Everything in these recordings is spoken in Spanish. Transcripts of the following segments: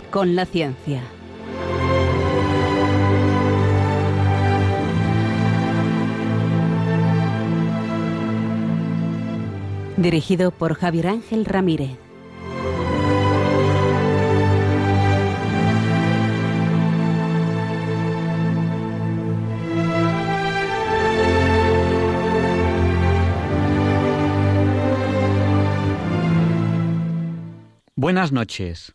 Con la ciencia. Dirigido por Javier Ángel Ramírez. Buenas noches.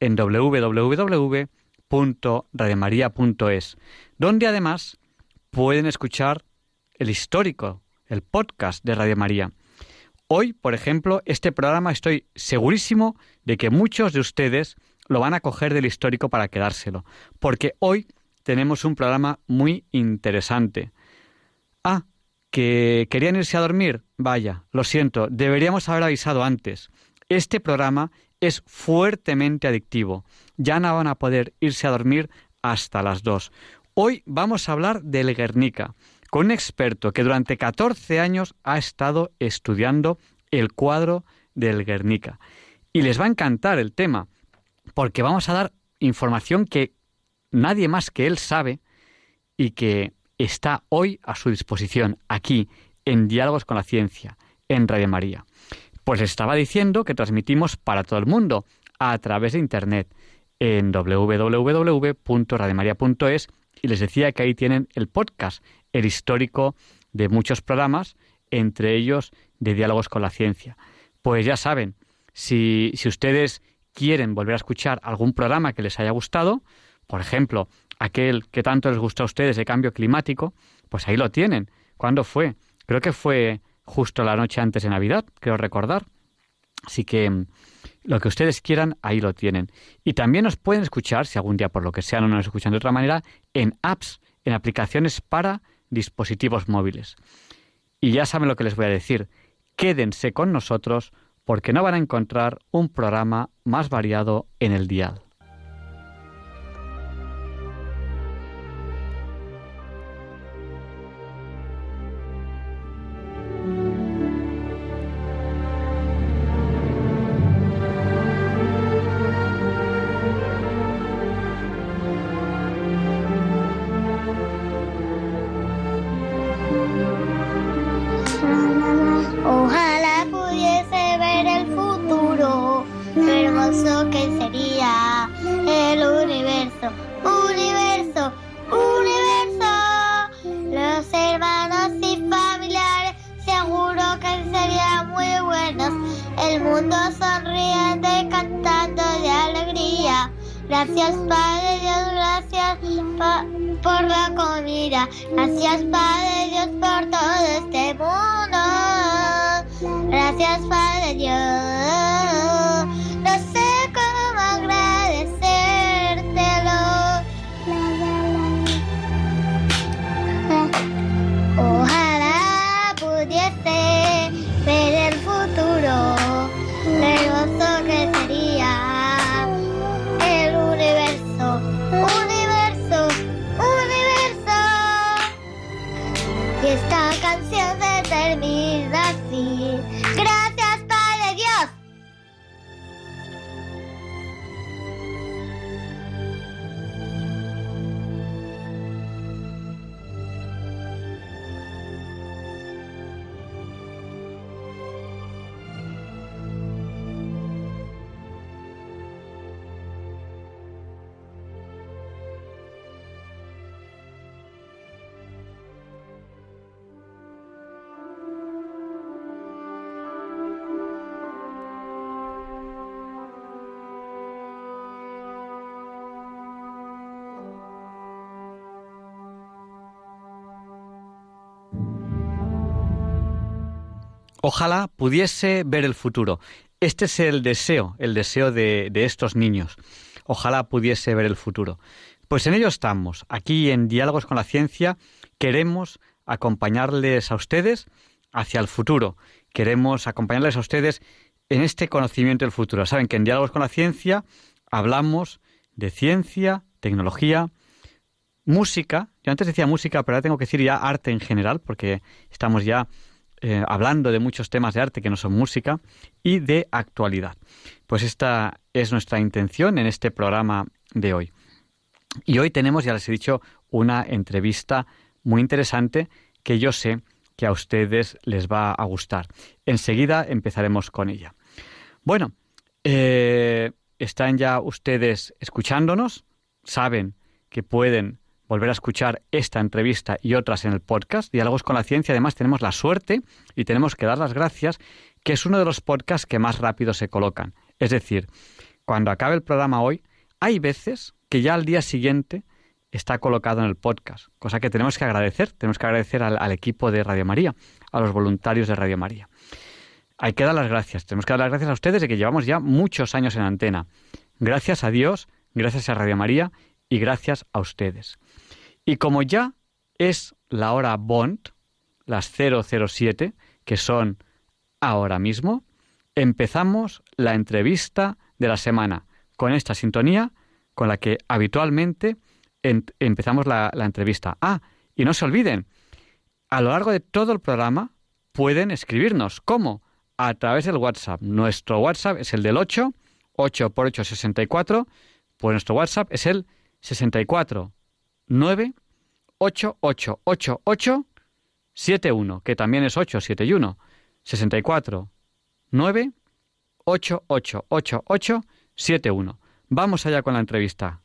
en www.radiomaria.es, donde además pueden escuchar el histórico, el podcast de Radio María. Hoy, por ejemplo, este programa estoy segurísimo de que muchos de ustedes lo van a coger del histórico para quedárselo, porque hoy tenemos un programa muy interesante. Ah, que querían irse a dormir. Vaya, lo siento, deberíamos haber avisado antes. Este programa es fuertemente adictivo. Ya no van a poder irse a dormir hasta las dos. Hoy vamos a hablar del Guernica, con un experto que durante 14 años ha estado estudiando el cuadro del Guernica. Y les va a encantar el tema, porque vamos a dar información que nadie más que él sabe y que está hoy a su disposición aquí en Diálogos con la Ciencia, en Radio María. Pues estaba diciendo que transmitimos para todo el mundo a través de Internet en www.rademaria.es y les decía que ahí tienen el podcast, el histórico de muchos programas, entre ellos de Diálogos con la Ciencia. Pues ya saben, si, si ustedes quieren volver a escuchar algún programa que les haya gustado, por ejemplo, aquel que tanto les gustó a ustedes de cambio climático, pues ahí lo tienen. ¿Cuándo fue? Creo que fue justo la noche antes de Navidad, creo recordar. Así que mm, lo que ustedes quieran, ahí lo tienen. Y también nos pueden escuchar, si algún día por lo que sea no nos escuchan de otra manera, en apps, en aplicaciones para dispositivos móviles. Y ya saben lo que les voy a decir. Quédense con nosotros porque no van a encontrar un programa más variado en el dial. mundo sonriente cantando de alegría. Gracias Padre Dios, gracias por la comida. Gracias Padre Dios por todo este mundo. Gracias Padre Dios. Ojalá pudiese ver el futuro. Este es el deseo, el deseo de, estos niños. Ojalá pudiese ver el futuro. Pues en ello estamos. Aquí en Diálogos con la Ciencia queremos acompañarles a ustedes hacia el futuro. Queremos acompañarles a ustedes en este conocimiento del futuro. Saben que en Diálogos con la Ciencia hablamos de ciencia, tecnología, música. Yo antes decía música, pero ahora tengo que decir ya arte en general, porque estamos ya eh, hablando de muchos temas de arte que no son música y de actualidad. Pues esta es nuestra intención en este programa de hoy. Y hoy tenemos, ya les he dicho, una entrevista muy interesante que yo sé que a ustedes les va a gustar. Enseguida empezaremos con ella. Bueno, eh, están ya ustedes escuchándonos, saben que pueden volver a escuchar esta entrevista y otras en el podcast. Diálogos con la Ciencia, además tenemos la suerte y tenemos que dar las gracias que es uno de los podcasts que más rápido se colocan. Es decir, cuando acabe el programa hoy, hay veces que ya al día siguiente está colocado en el podcast, cosa que tenemos que agradecer. Tenemos que agradecer al, equipo de Radio María, a los voluntarios de Radio María. Hay que dar las gracias. Tenemos que dar las gracias a ustedes de que llevamos ya muchos años en antena. Gracias a Dios, gracias a Radio María y gracias a ustedes. Y como ya es la hora Bond, las 007, que son ahora mismo, empezamos la entrevista de la semana con esta sintonía con la que habitualmente empezamos la, entrevista. Ah, y no se olviden, a lo largo de todo el programa pueden escribirnos. ¿Cómo? A través del WhatsApp. Nuestro WhatsApp es el del 8, 8 por 8, 64. Pues nuestro WhatsApp es el 64 9 8 8 8 8 7 1, que también es 8, 7 y 1. 64 9 8 8 8 8 7 1. Vamos allá con la entrevista.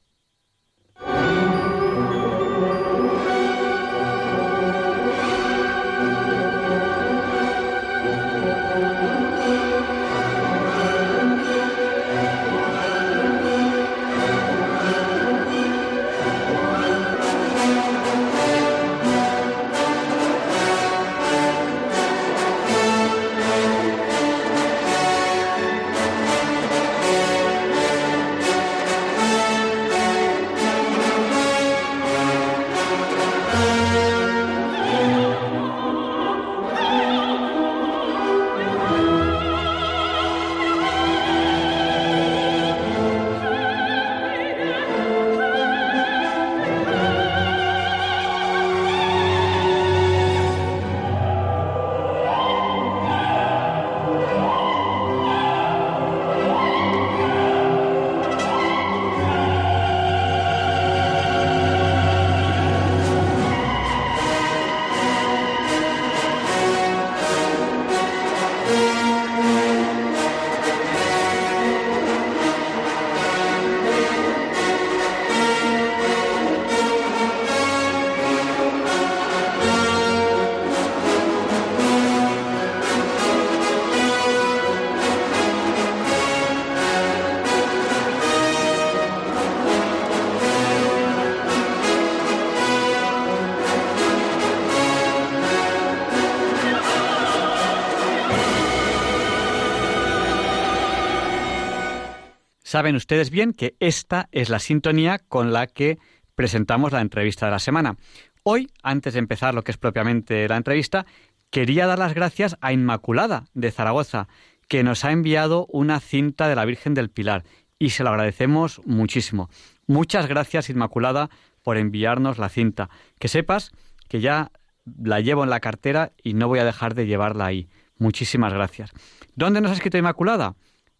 Saben ustedes bien que esta es la sintonía con la que presentamos la entrevista de la semana. Hoy, antes de empezar lo que es propiamente la entrevista, quería dar las gracias a Inmaculada de Zaragoza, que nos ha enviado una cinta de la Virgen del Pilar y se lo agradecemos muchísimo. Muchas gracias, Inmaculada, por enviarnos la cinta. Que sepas que ya la llevo en la cartera y no voy a dejar de llevarla ahí. Muchísimas gracias. ¿Dónde nos ha escrito Inmaculada?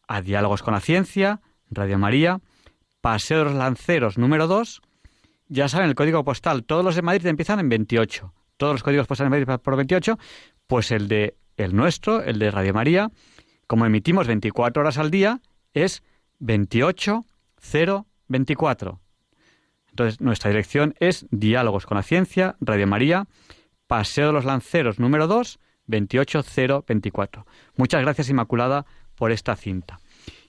A Diálogos con la Ciencia, Radio María, Paseo de los Lanceros número 2. Ya saben, el código postal, todos los de Madrid empiezan en 28. Todos los códigos postales de Madrid por 28, pues el de el nuestro, el de Radio María, como emitimos 24 horas al día, es 28024. Entonces, nuestra dirección es Diálogos con la Ciencia, Radio María, Paseo de los Lanceros número 2, 28024. Muchas gracias, Inmaculada, por esta cinta.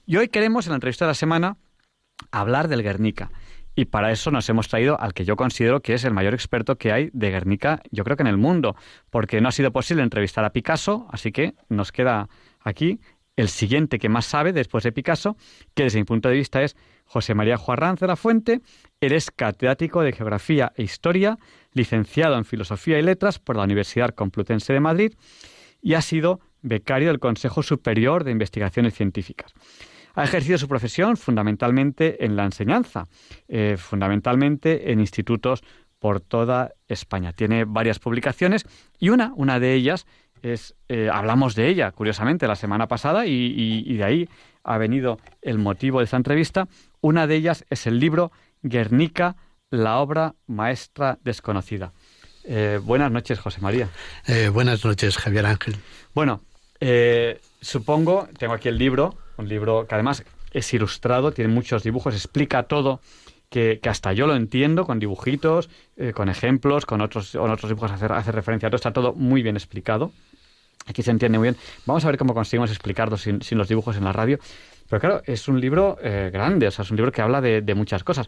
Y hoy queremos, en la entrevista de la semana, hablar del Guernica. Y para eso nos hemos traído al que yo considero que es el mayor experto que hay de Guernica, yo creo que en el mundo, porque no ha sido posible entrevistar a Picasso, así que nos queda aquí el siguiente que más sabe después de Picasso, que desde mi punto de vista es José María Juarranz de la Fuente. Él es catedrático de Geografía e Historia, licenciado en Filosofía y Letras por la Universidad Complutense de Madrid y ha sido becario del Consejo Superior de Investigaciones Científicas. Ha ejercido su profesión fundamentalmente en la enseñanza, eh, fundamentalmente en institutos por toda España. Tiene varias publicaciones y una, una de ellas es, eh, hablamos de ella, curiosamente, la semana pasada y, de ahí ha venido el motivo de esta entrevista. Una de ellas es el libro Guernica, la obra maestra desconocida. Eh, buenas noches, José María. buenas noches, Javier Ángel. Bueno, supongo, tengo aquí el libro, un libro que además es ilustrado, tiene muchos dibujos, explica todo, que, hasta yo lo entiendo, con dibujitos, eh, con ejemplos, con otros, otros dibujos hace, hace referencia a todo, está todo muy bien explicado. Aquí se entiende muy bien. Vamos a ver cómo conseguimos explicarlo sin, los dibujos en la radio. Pero claro, es un libro eh, grande, o sea, es un libro que habla de, muchas cosas.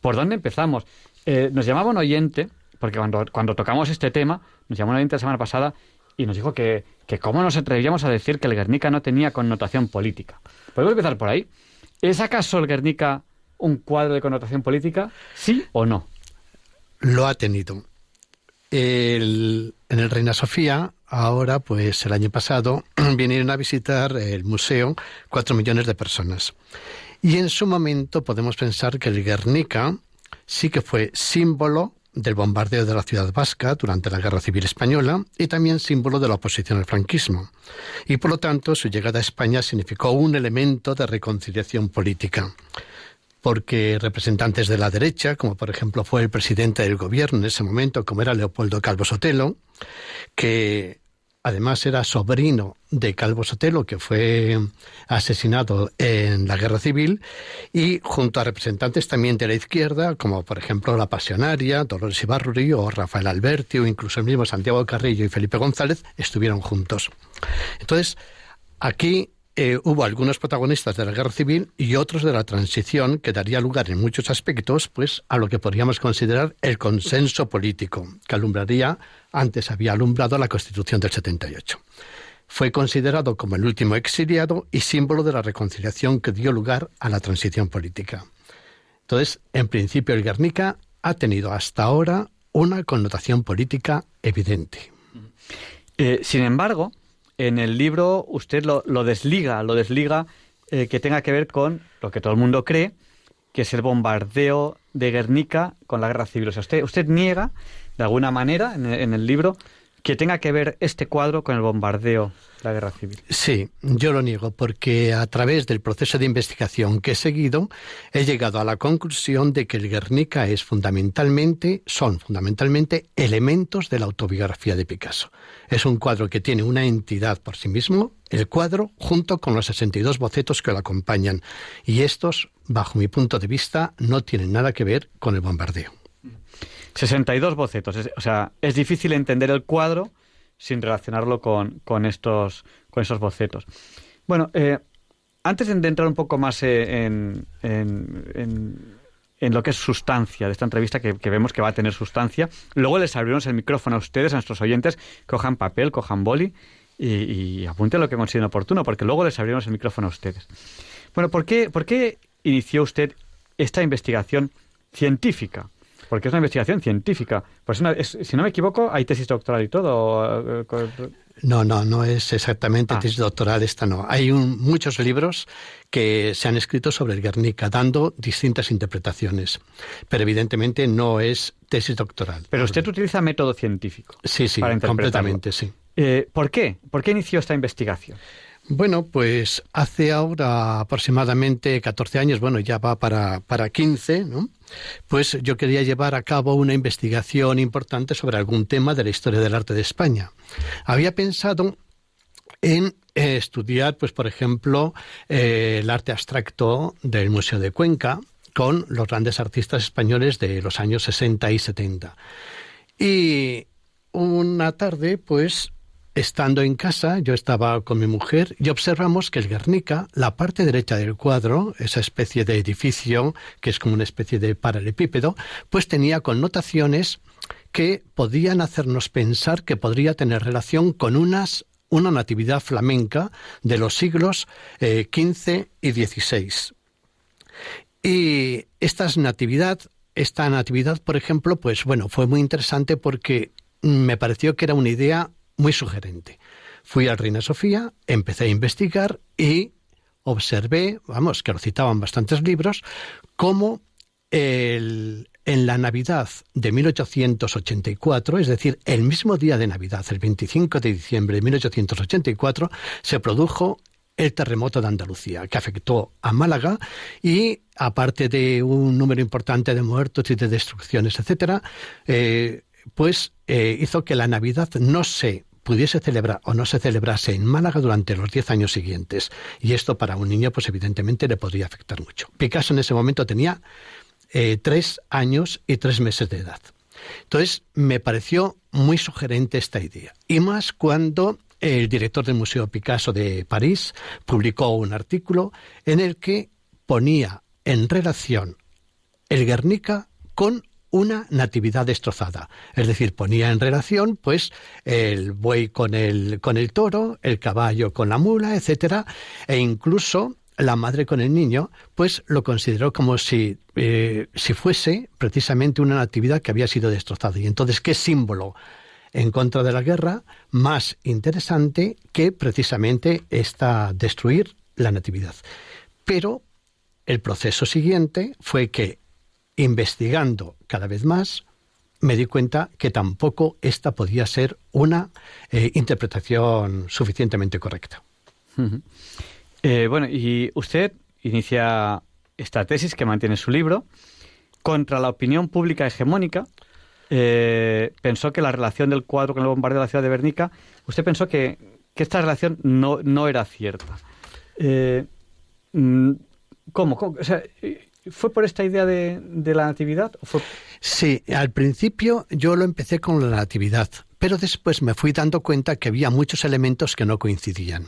¿Por dónde empezamos? Eh, nos llamaba un oyente, porque cuando, cuando tocamos este tema, nos llamó un oyente la semana pasada y nos dijo que, que cómo nos atrevíamos a decir que el Guernica no tenía connotación política. Podemos empezar por ahí. ¿Es acaso el Guernica un cuadro de connotación política? ¿Sí o no? Lo ha tenido. en el Reina Sofía, ahora, pues el año pasado, vinieron a visitar el museo cuatro millones de personas. Y en su momento podemos pensar que el Guernica sí que fue símbolo del bombardeo de la ciudad vasca durante la Guerra Civil Española y también símbolo de la oposición al franquismo. Y por lo tanto, su llegada a España significó un elemento de reconciliación política porque representantes de la derecha, como por ejemplo fue el presidente del gobierno en ese momento, como era Leopoldo Calvo Sotelo, que además era sobrino de Calvo Sotelo, que fue asesinado en la guerra civil, y junto a representantes también de la izquierda, como por ejemplo la Pasionaria, Dolores Ibarruri o Rafael Alberti, o incluso el mismo Santiago Carrillo y Felipe González, estuvieron juntos. Entonces, aquí eh, hubo algunos protagonistas de la guerra civil y otros de la transición que daría lugar en muchos aspectos pues a lo que podríamos considerar el consenso político que alumbraría antes había alumbrado la Constitución del 78. Fue considerado como el último exiliado y símbolo de la reconciliación que dio lugar a la transición política. Entonces, en principio, el Guernica ha tenido hasta ahora una connotación política evidente. Eh, sin embargo, en el libro usted lo, desliga, lo desliga eh, que tenga que ver con lo que todo el mundo cree, que es el bombardeo de Guernica con la guerra civil. O sea, usted, usted niega, de alguna manera, en el libro, que tenga que ver este cuadro con el bombardeo de la guerra civil. Sí, yo lo niego porque a través del proceso de investigación que he seguido he llegado a la conclusión de que el Guernica es fundamentalmente son fundamentalmente elementos de la autobiografía de Picasso. Es un cuadro que tiene una entidad por sí mismo, el cuadro junto con los 62 bocetos que lo acompañan y estos, bajo mi punto de vista, no tienen nada que ver con el bombardeo. 62 bocetos. o sea, es difícil entender el cuadro sin relacionarlo con, con, estos, con esos bocetos. Bueno, eh, antes de entrar un poco más eh, en, en, en, lo que es sustancia de esta entrevista, que, vemos que va a tener sustancia, luego les abrimos el micrófono a ustedes, a nuestros oyentes, cojan papel, cojan boli y, apunten lo que consideren oportuno, porque luego les abrimos el micrófono a ustedes. Bueno, ¿por qué, por qué inició usted esta investigación científica? Porque es una investigación científica. Pues si no me equivoco, hay tesis doctoral y todo. Eh, no, no, no es exactamente ah. tesis doctoral esta no. Hay muchos libros que se han escrito sobre el Guernica, dando distintas interpretaciones, pero evidentemente no es tesis doctoral. Pero usted utiliza método científico. Sí, sí, completamente, sí. Eh, ¿Por qué? ¿Por qué inició esta investigación? Bueno, pues hace ahora aproximadamente 14 años, bueno, ya va para, para 15, ¿no? Pues yo quería llevar a cabo una investigación importante sobre algún tema de la historia del arte de España. Había pensado en eh, estudiar, pues por ejemplo, eh, el arte abstracto del Museo de Cuenca con los grandes artistas españoles de los años 60 y 70. Y una tarde, pues Estando en casa, yo estaba con mi mujer y observamos que el Guernica, la parte derecha del cuadro, esa especie de edificio que es como una especie de paralelepípedo, pues tenía connotaciones que podían hacernos pensar que podría tener relación con unas una natividad flamenca de los siglos XV eh, y XVI. Y esta natividad, esta natividad, por ejemplo, pues bueno, fue muy interesante porque me pareció que era una idea muy sugerente. Fui al Reina Sofía, empecé a investigar y observé, vamos, que lo citaban bastantes libros, cómo el, en la Navidad de 1884, es decir, el mismo día de Navidad, el 25 de diciembre de 1884, se produjo el terremoto de Andalucía, que afectó a Málaga y, aparte de un número importante de muertos y de destrucciones, etcétera, eh, pues eh, hizo que la Navidad no se pudiese celebrar o no se celebrase en Málaga durante los diez años siguientes. Y esto para un niño, pues evidentemente le podría afectar mucho. Picasso en ese momento tenía eh, tres años y tres meses de edad. Entonces, me pareció muy sugerente esta idea. Y más cuando el director del Museo Picasso de París publicó un artículo en el que ponía en relación el Guernica con una natividad destrozada. Es decir, ponía en relación, pues, el buey con el, con el toro, el caballo con la mula, etcétera, e incluso la madre con el niño, pues lo consideró como si, eh, si fuese precisamente una natividad que había sido destrozada. Y entonces, ¿qué símbolo en contra de la guerra más interesante que precisamente esta destruir la natividad? Pero el proceso siguiente fue que investigando cada vez más, me di cuenta que tampoco esta podía ser una eh, interpretación suficientemente correcta. Eh, bueno, y usted inicia esta tesis que mantiene su libro contra la opinión pública hegemónica. Eh, pensó que la relación del cuadro con el bombardeo de la ciudad de Bernica, usted pensó que, esta relación no, no era cierta. Mm, ¿Cómo? ¿Cómo? O sea, ¿Fue por esta idea de, la natividad? Sí, al principio yo lo empecé con la natividad, pero después me fui dando cuenta que había muchos elementos que no coincidían.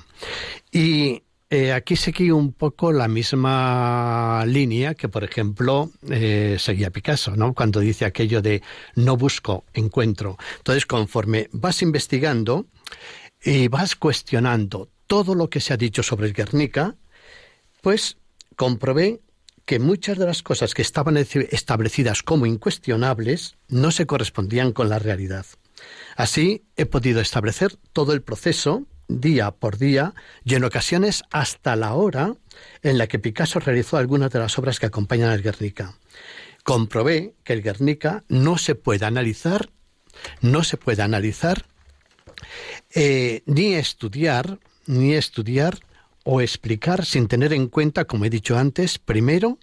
Y eh, aquí seguí un poco la misma línea que, por ejemplo, eh, seguía Picasso, ¿no? Cuando dice aquello de no busco, encuentro. Entonces, conforme vas investigando y vas cuestionando todo lo que se ha dicho sobre el Guernica, pues comprobé que muchas de las cosas que estaban establecidas como incuestionables no se correspondían con la realidad. Así he podido establecer todo el proceso día por día y en ocasiones hasta la hora en la que Picasso realizó algunas de las obras que acompañan al Guernica. Comprobé que el Guernica no se puede analizar, no se puede analizar eh, ni estudiar, ni estudiar o explicar sin tener en cuenta, como he dicho antes, primero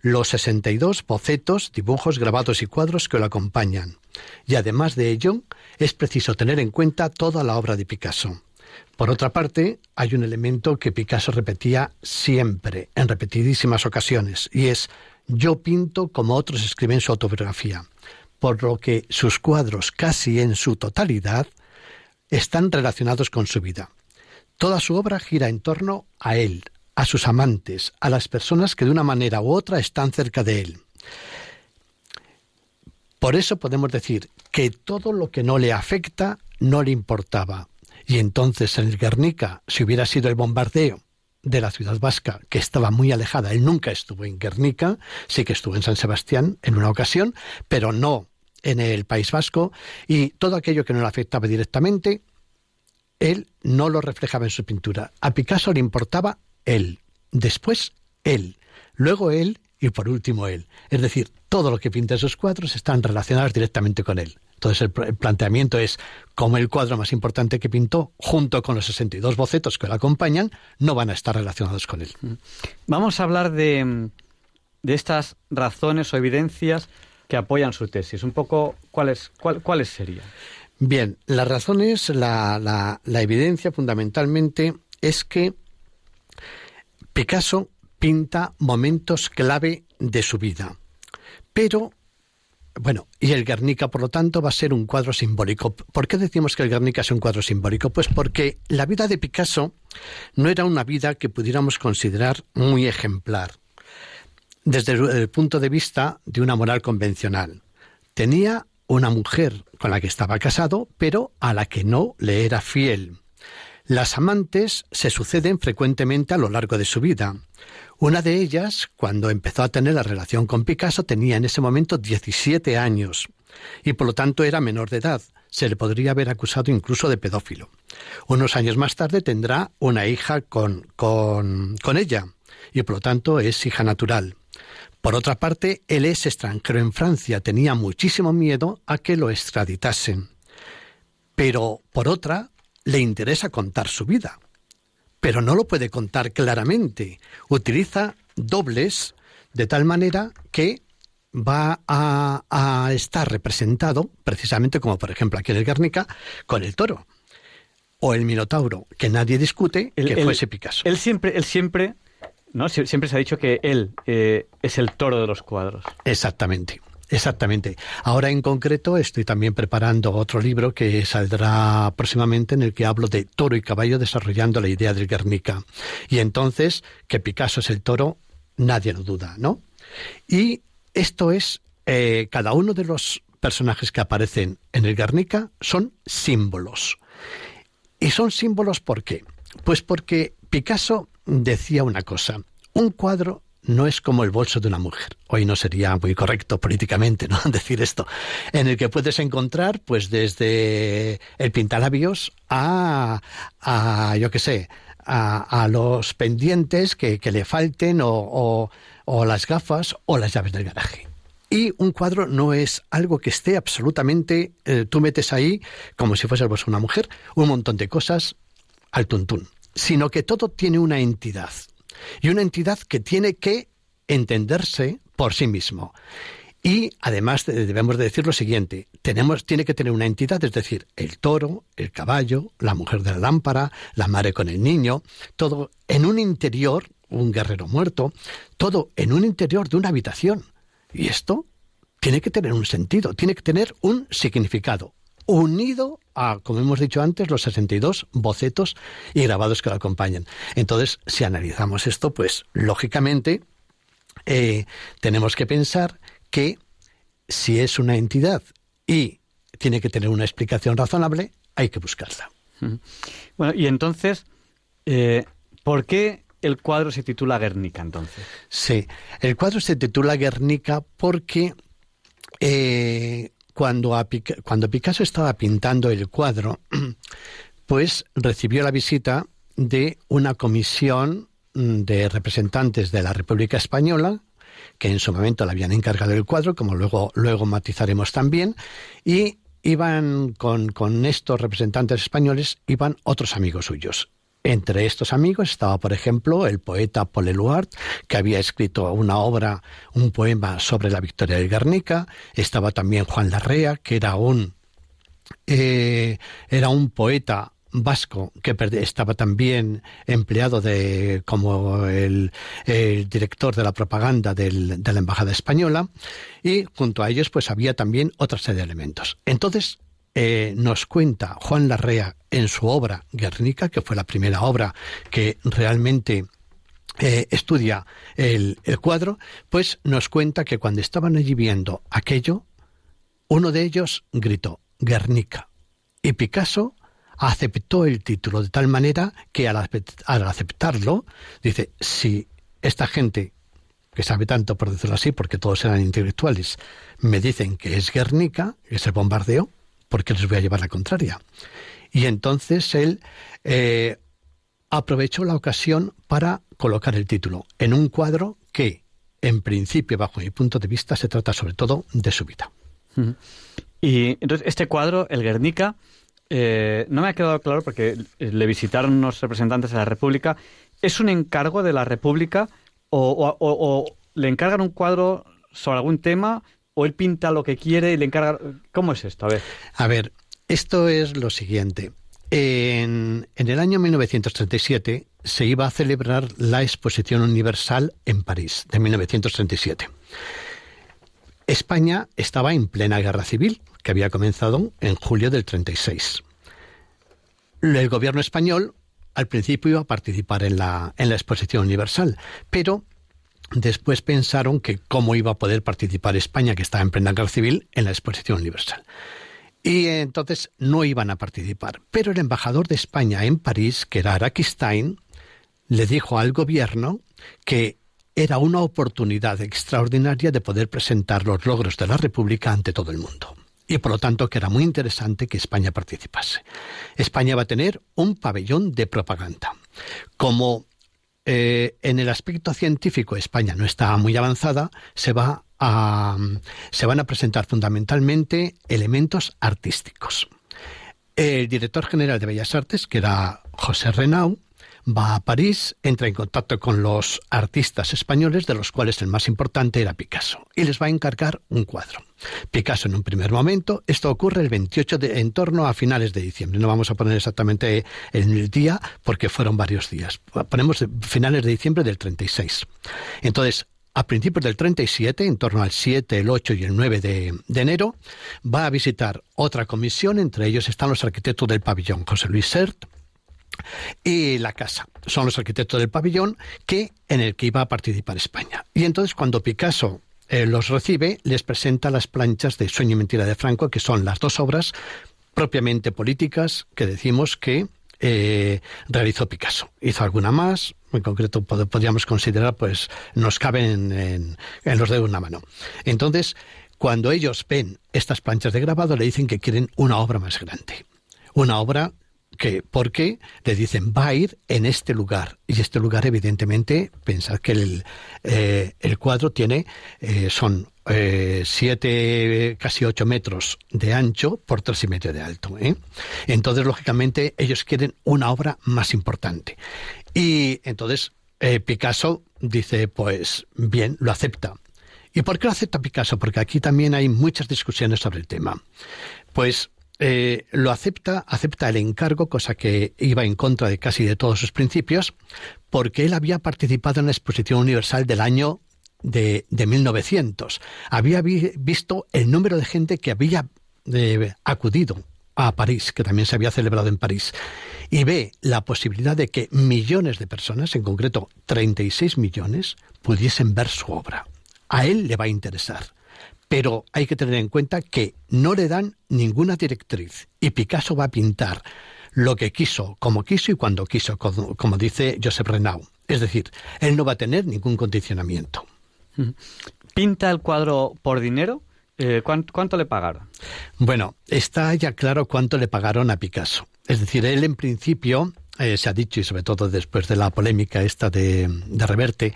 los 62 bocetos, dibujos, grabados y cuadros que lo acompañan. Y además de ello, es preciso tener en cuenta toda la obra de Picasso. Por otra parte, hay un elemento que Picasso repetía siempre, en repetidísimas ocasiones, y es yo pinto como otros escriben su autobiografía, por lo que sus cuadros casi en su totalidad están relacionados con su vida. Toda su obra gira en torno a él, a sus amantes, a las personas que de una manera u otra están cerca de él. Por eso podemos decir que todo lo que no le afecta no le importaba. Y entonces en el Guernica, si hubiera sido el bombardeo de la ciudad vasca, que estaba muy alejada, él nunca estuvo en Guernica, sí que estuvo en San Sebastián en una ocasión, pero no en el País Vasco, y todo aquello que no le afectaba directamente, él no lo reflejaba en su pintura. A Picasso le importaba él, después él, luego él y por último él. Es decir, todo lo que pinta esos cuadros están relacionados directamente con él. Entonces el, planteamiento es como el cuadro más importante que pintó, junto con los 62 bocetos que lo acompañan, no van a estar relacionados con él. Mm. Vamos a hablar de, de estas razones o evidencias que apoyan su tesis. Un poco, ¿cuáles, cuáles serían? Bien, las razones, la, la, evidencia fundamentalmente es que Picasso pinta momentos clave de su vida. Pero, bueno, y el Guernica, por lo tanto, va a ser un cuadro simbólico. ¿Por qué decimos que el Guernica es un cuadro simbólico? Pues porque la vida de Picasso no era una vida que pudiéramos considerar muy ejemplar desde el punto de vista de una moral convencional. Tenía una mujer con la que estaba casado, pero a la que no le era fiel. Las amantes se suceden frecuentemente a lo largo de su vida. Una de ellas, cuando empezó a tener la relación con Picasso, tenía en ese momento 17 años y por lo tanto era menor de edad. Se le podría haber acusado incluso de pedófilo. Unos años más tarde tendrá una hija con, con, con ella y por lo tanto es hija natural. Por otra parte, él es extranjero en Francia, tenía muchísimo miedo a que lo extraditasen. Pero, por otra, le interesa contar su vida. Pero no lo puede contar claramente. Utiliza dobles de tal manera que va a, estar representado, precisamente como por ejemplo aquí en el Guernica, con el toro o el minotauro, que nadie discute que fuese Picasso. Él siempre, él siempre, ¿no? siempre se ha dicho que él eh, es el toro de los cuadros. Exactamente. Exactamente. Ahora en concreto estoy también preparando otro libro que saldrá próximamente en el que hablo de toro y caballo desarrollando la idea del Guernica. Y entonces que Picasso es el toro, nadie lo duda, ¿no? Y esto es, eh, cada uno de los personajes que aparecen en el Guernica son símbolos. ¿Y son símbolos por qué? Pues porque Picasso decía una cosa, un cuadro no es como el bolso de una mujer. Hoy no sería muy correcto políticamente, ¿no? decir esto, en el que puedes encontrar, pues, desde el pintalabios a, a yo qué sé, a, los pendientes que, le falten o, o, las gafas o las llaves del garaje. Y un cuadro no es algo que esté absolutamente, eh, tú metes ahí, como si fuese el bolso de una mujer, un montón de cosas al tuntún, sino que todo tiene una entidad y una entidad que tiene que entenderse por sí mismo. Y además debemos de decir lo siguiente, tenemos, tiene que tener una entidad, es decir, el toro, el caballo, la mujer de la lámpara, la madre con el niño, todo en un interior, un guerrero muerto, todo en un interior de una habitación. Y esto tiene que tener un sentido, tiene que tener un significado, unido a, como hemos dicho antes, los 62 bocetos y grabados que lo acompañan. Entonces, si analizamos esto, pues lógicamente eh, tenemos que pensar que si es una entidad y tiene que tener una explicación razonable, hay que buscarla. Bueno, y entonces, eh, ¿por qué el cuadro se titula Guernica entonces? Sí, el cuadro se titula Guernica porque eh, cuando, cuando Picasso estaba pintando el cuadro, pues recibió la visita de una comisión mm, de representantes de la República Española, que en su momento le habían encargado el cuadro, como luego, luego matizaremos también, y iban con, con estos representantes españoles, iban otros amigos suyos. Entre estos amigos estaba, por ejemplo, el poeta Paul Eluard, que había escrito una obra, un poema sobre la victoria de Guernica. Estaba también Juan Larrea, que era un, eh, era un poeta vasco que estaba también empleado de como el, director de la propaganda de la embajada española y junto a ellos pues había también otra serie de elementos entonces eh, nos cuenta Juan Larrea en su obra Guernica, que fue la primera obra que realmente eh, estudia el, cuadro, pues nos cuenta que cuando estaban allí viendo aquello, uno de ellos gritó Guernica. Y Picasso aceptó el título de tal manera que al, al aceptarlo, dice, si esta gente que sabe tanto, por decirlo así, porque todos eran intelectuales, me dicen que es Guernica, que es el bombardeo, porque les voy a llevar la contraria. Y entonces él eh, aprovechó la ocasión para colocar el título en un cuadro que, en principio, bajo mi punto de vista, se trata sobre todo de su vida. Y entonces este cuadro, el Guernica, eh, no me ha quedado claro porque le visitaron unos representantes de la República. ¿Es un encargo de la República o le encargan un cuadro sobre algún tema o él pinta lo que quiere y le encarga. ¿Cómo es esto? A ver. A ver, esto es lo siguiente. En, el año 1937 se iba a celebrar la Exposición Universal en París, de 1937. España estaba en plena guerra civil, que había comenzado en julio del 36. El gobierno español al principio iba a participar en la, en la Exposición Universal, pero Después pensaron que cómo iba a poder participar España, que estaba en plena guerra civil, en la exposición universal. Y entonces no iban a participar. Pero el embajador de España en París, que era Araquistain, le dijo al gobierno que era una oportunidad extraordinaria de poder presentar los logros de la República ante todo el mundo. Y por lo tanto que era muy interesante que España participase. España va a tener un pabellón de propaganda. Como eh, en el aspecto científico España no está muy avanzada, se van a presentar fundamentalmente elementos artísticos. El director general de Bellas Artes, que era José Renau, va a París, entra en contacto con los artistas españoles, de los cuales el más importante era Picasso, y les va a encargar un cuadro. Picasso en un primer momento, esto ocurre el 28 de, en torno a finales de diciembre, no vamos a poner exactamente en el día porque fueron varios días, ponemos finales de diciembre del 36. Entonces, a principios del 37, en torno al 7, el 8 y el 9 de, de, enero, va a visitar otra comisión, entre ellos están los arquitectos del pabellón, José Luis Sert, y la casa. Son los arquitectos del pabellón que en el que iba a participar España. Y entonces cuando Picasso eh, los recibe, les presenta las planchas de Sueño y Mentira de Franco, que son las dos obras propiamente políticas que decimos que eh, realizó Picasso. Hizo alguna más, en concreto podríamos considerar, pues nos caben en, en los dedos de una mano. Entonces, cuando ellos ven estas planchas de grabado, le dicen que quieren una obra más grande. Una obra que porque le dicen va a ir en este lugar y este lugar evidentemente pensad que el, eh, el cuadro tiene eh, son eh, siete casi ocho metros de ancho por tres y medio de alto entonces lógicamente ellos quieren una obra más importante. Y entonces Picasso dice pues bien lo acepta ¿Y por qué lo acepta Picasso? Porque aquí también hay muchas discusiones sobre el tema. Pues eh, lo acepta, acepta el encargo, cosa que iba en contra de casi de todos sus principios, porque él había participado en la Exposición Universal del año de, de 1900. Había visto el número de gente que había eh, acudido a París, que también se había celebrado en París, y ve la posibilidad de que millones de personas, en concreto 36 millones, pudiesen ver su obra. A él le va a interesar. Pero hay que tener en cuenta que no le dan ninguna directriz y Picasso va a pintar lo que quiso, como quiso y cuando quiso, como, dice Joseph Renau. Es decir, él no va a tener ningún condicionamiento. ¿Pinta el cuadro por dinero? Eh, ¿cuánto, le pagaron? Bueno, está ya claro cuánto le pagaron a Picasso. Es decir, él en principio eh, se ha dicho, y sobre todo después de la polémica esta de, de Reverte,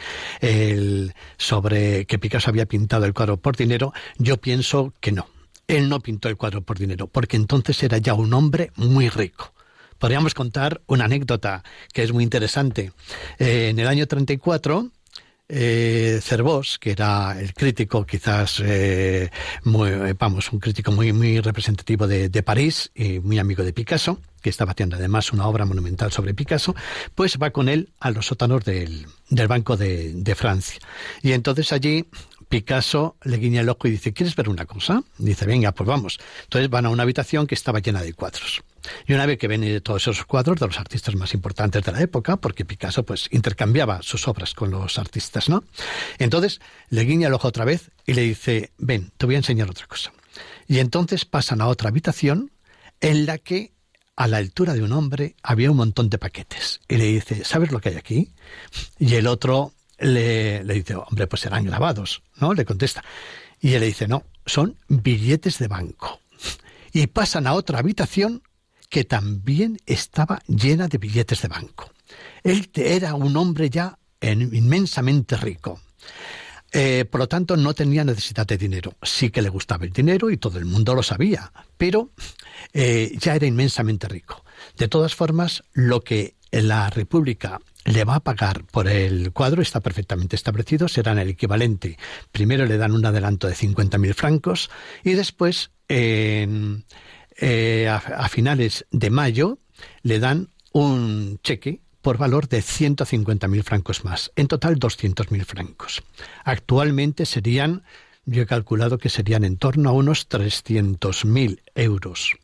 sobre que Picasso había pintado el cuadro por dinero, yo pienso que no. Él no pintó el cuadro por dinero, porque entonces era ya un hombre muy rico. Podríamos contar una anécdota que es muy interesante. Eh, en el año 34, eh, Cervós, que era el crítico quizás, eh, muy, vamos, un crítico muy, muy representativo de, París y muy amigo de Picasso, que estaba haciendo además una obra monumental sobre Picasso, pues va con él a los sótanos del, del Banco de, de Francia. Y entonces allí Picasso le guiña el ojo y dice, ¿quieres ver una cosa? Dice, venga, pues vamos. Entonces van a una habitación que estaba llena de cuadros. Y una vez que ven todos esos cuadros de los artistas más importantes de la época, porque Picasso pues intercambiaba sus obras con los artistas, ¿no? Entonces le guiña el ojo otra vez y le dice, ven, te voy a enseñar otra cosa. Y entonces pasan a otra habitación en la que a la altura de un hombre había un montón de paquetes. Y le dice, ¿sabes lo que hay aquí? Y el otro le, le dice, hombre, pues serán grabados, ¿no? Le contesta. Y él le dice, no, son billetes de banco. Y pasan a otra habitación que también estaba llena de billetes de banco. Él era un hombre ya inmensamente rico. Eh, por lo tanto, no tenía necesidad de dinero. Sí que le gustaba el dinero y todo el mundo lo sabía, pero eh, ya era inmensamente rico. De todas formas, lo que la República le va a pagar por el cuadro está perfectamente establecido, serán el equivalente. Primero le dan un adelanto de 50.000 francos y después eh, a, finales de mayo le dan un cheque por valor de 150.000 francos más. En total, 200.000 francos. Actualmente serían, yo he calculado que serían en torno a unos 300.000 euros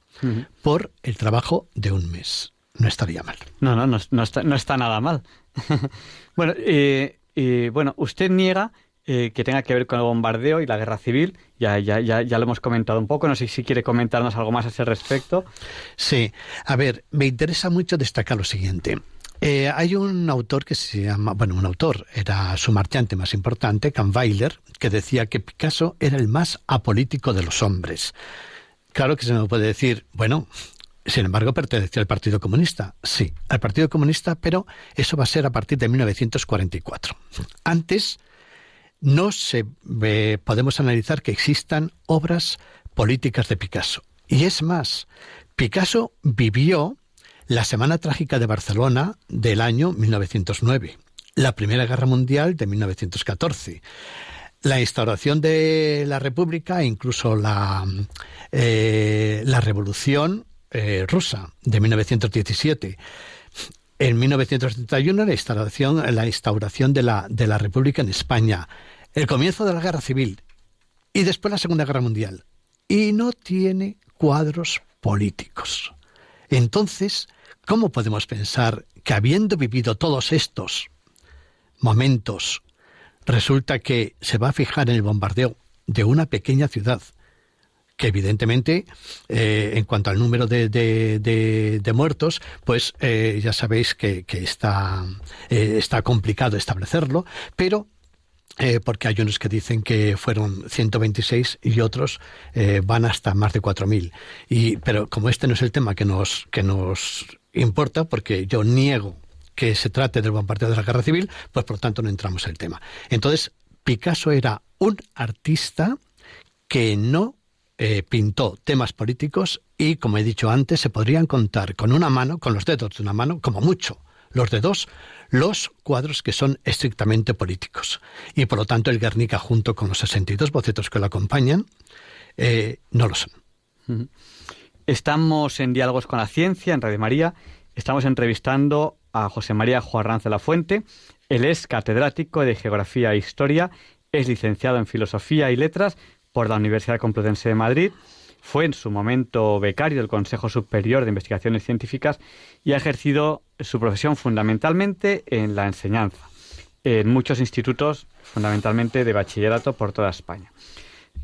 por el trabajo de un mes. No estaría mal. No, no, no, está, nada mal. bueno, eh, bueno, usted niega eh, que tenga que ver con el bombardeo y la guerra civil. Ya, ya, ya, ya lo hemos comentado un poco. No sé si quiere comentarnos algo más a ese respecto. Sí, a ver, me interesa mucho destacar lo siguiente. Eh, hay un autor que se llama, bueno, un autor, era su marchante más importante, Kahnweiler, que decía que Picasso era el más apolítico de los hombres. Claro que se me puede decir, bueno, sin embargo, pertenecía al Partido Comunista. Sí, al Partido Comunista, pero eso va a ser a partir de 1944. Antes, no se podemos analizar que existan obras políticas de Picasso. Y es más, Picasso vivió la Semana Trágica de Barcelona del año 1909, la Primera Guerra Mundial de 1914, la instauración de la República e incluso la, eh, la Revolución eh, Rusa de 1917. En 1931 la instauración, la instauración de, la, de la República en España, el comienzo de la Guerra Civil y después la Segunda Guerra Mundial. Y no tiene cuadros políticos. Entonces, ¿cómo podemos pensar que habiendo vivido todos estos momentos, resulta que se va a fijar en el bombardeo de una pequeña ciudad, que evidentemente, eh, en cuanto al número de, de, muertos, pues eh, ya sabéis que, está, eh, está complicado establecerlo, pero eh, porque hay unos que dicen que fueron 126 y otros eh, van hasta más de 4.000. Y, pero como este no es el tema que nos, que nos importa, porque yo niego que se trate del bombardeo de la guerra civil, pues por lo tanto no entramos en el tema. Entonces, Picasso era un artista que no eh, pintó temas políticos y, como he dicho antes, se podrían contar con una mano, con los dedos de una mano, como mucho, los de dos, los cuadros que son estrictamente políticos. Y por lo tanto el Guernica, junto con los 62 bocetos que lo acompañan, eh, no lo son. Estamos en Diálogos con la Ciencia, en Radio María. Estamos entrevistando a José María Juarranz de la Fuente. Él es catedrático de Geografía e Historia, es licenciado en Filosofía y Letras por la Universidad Complutense de Madrid fue en su momento becario del Consejo Superior de Investigaciones Científicas y ha ejercido su profesión fundamentalmente en la enseñanza, en muchos institutos, fundamentalmente de bachillerato por toda España.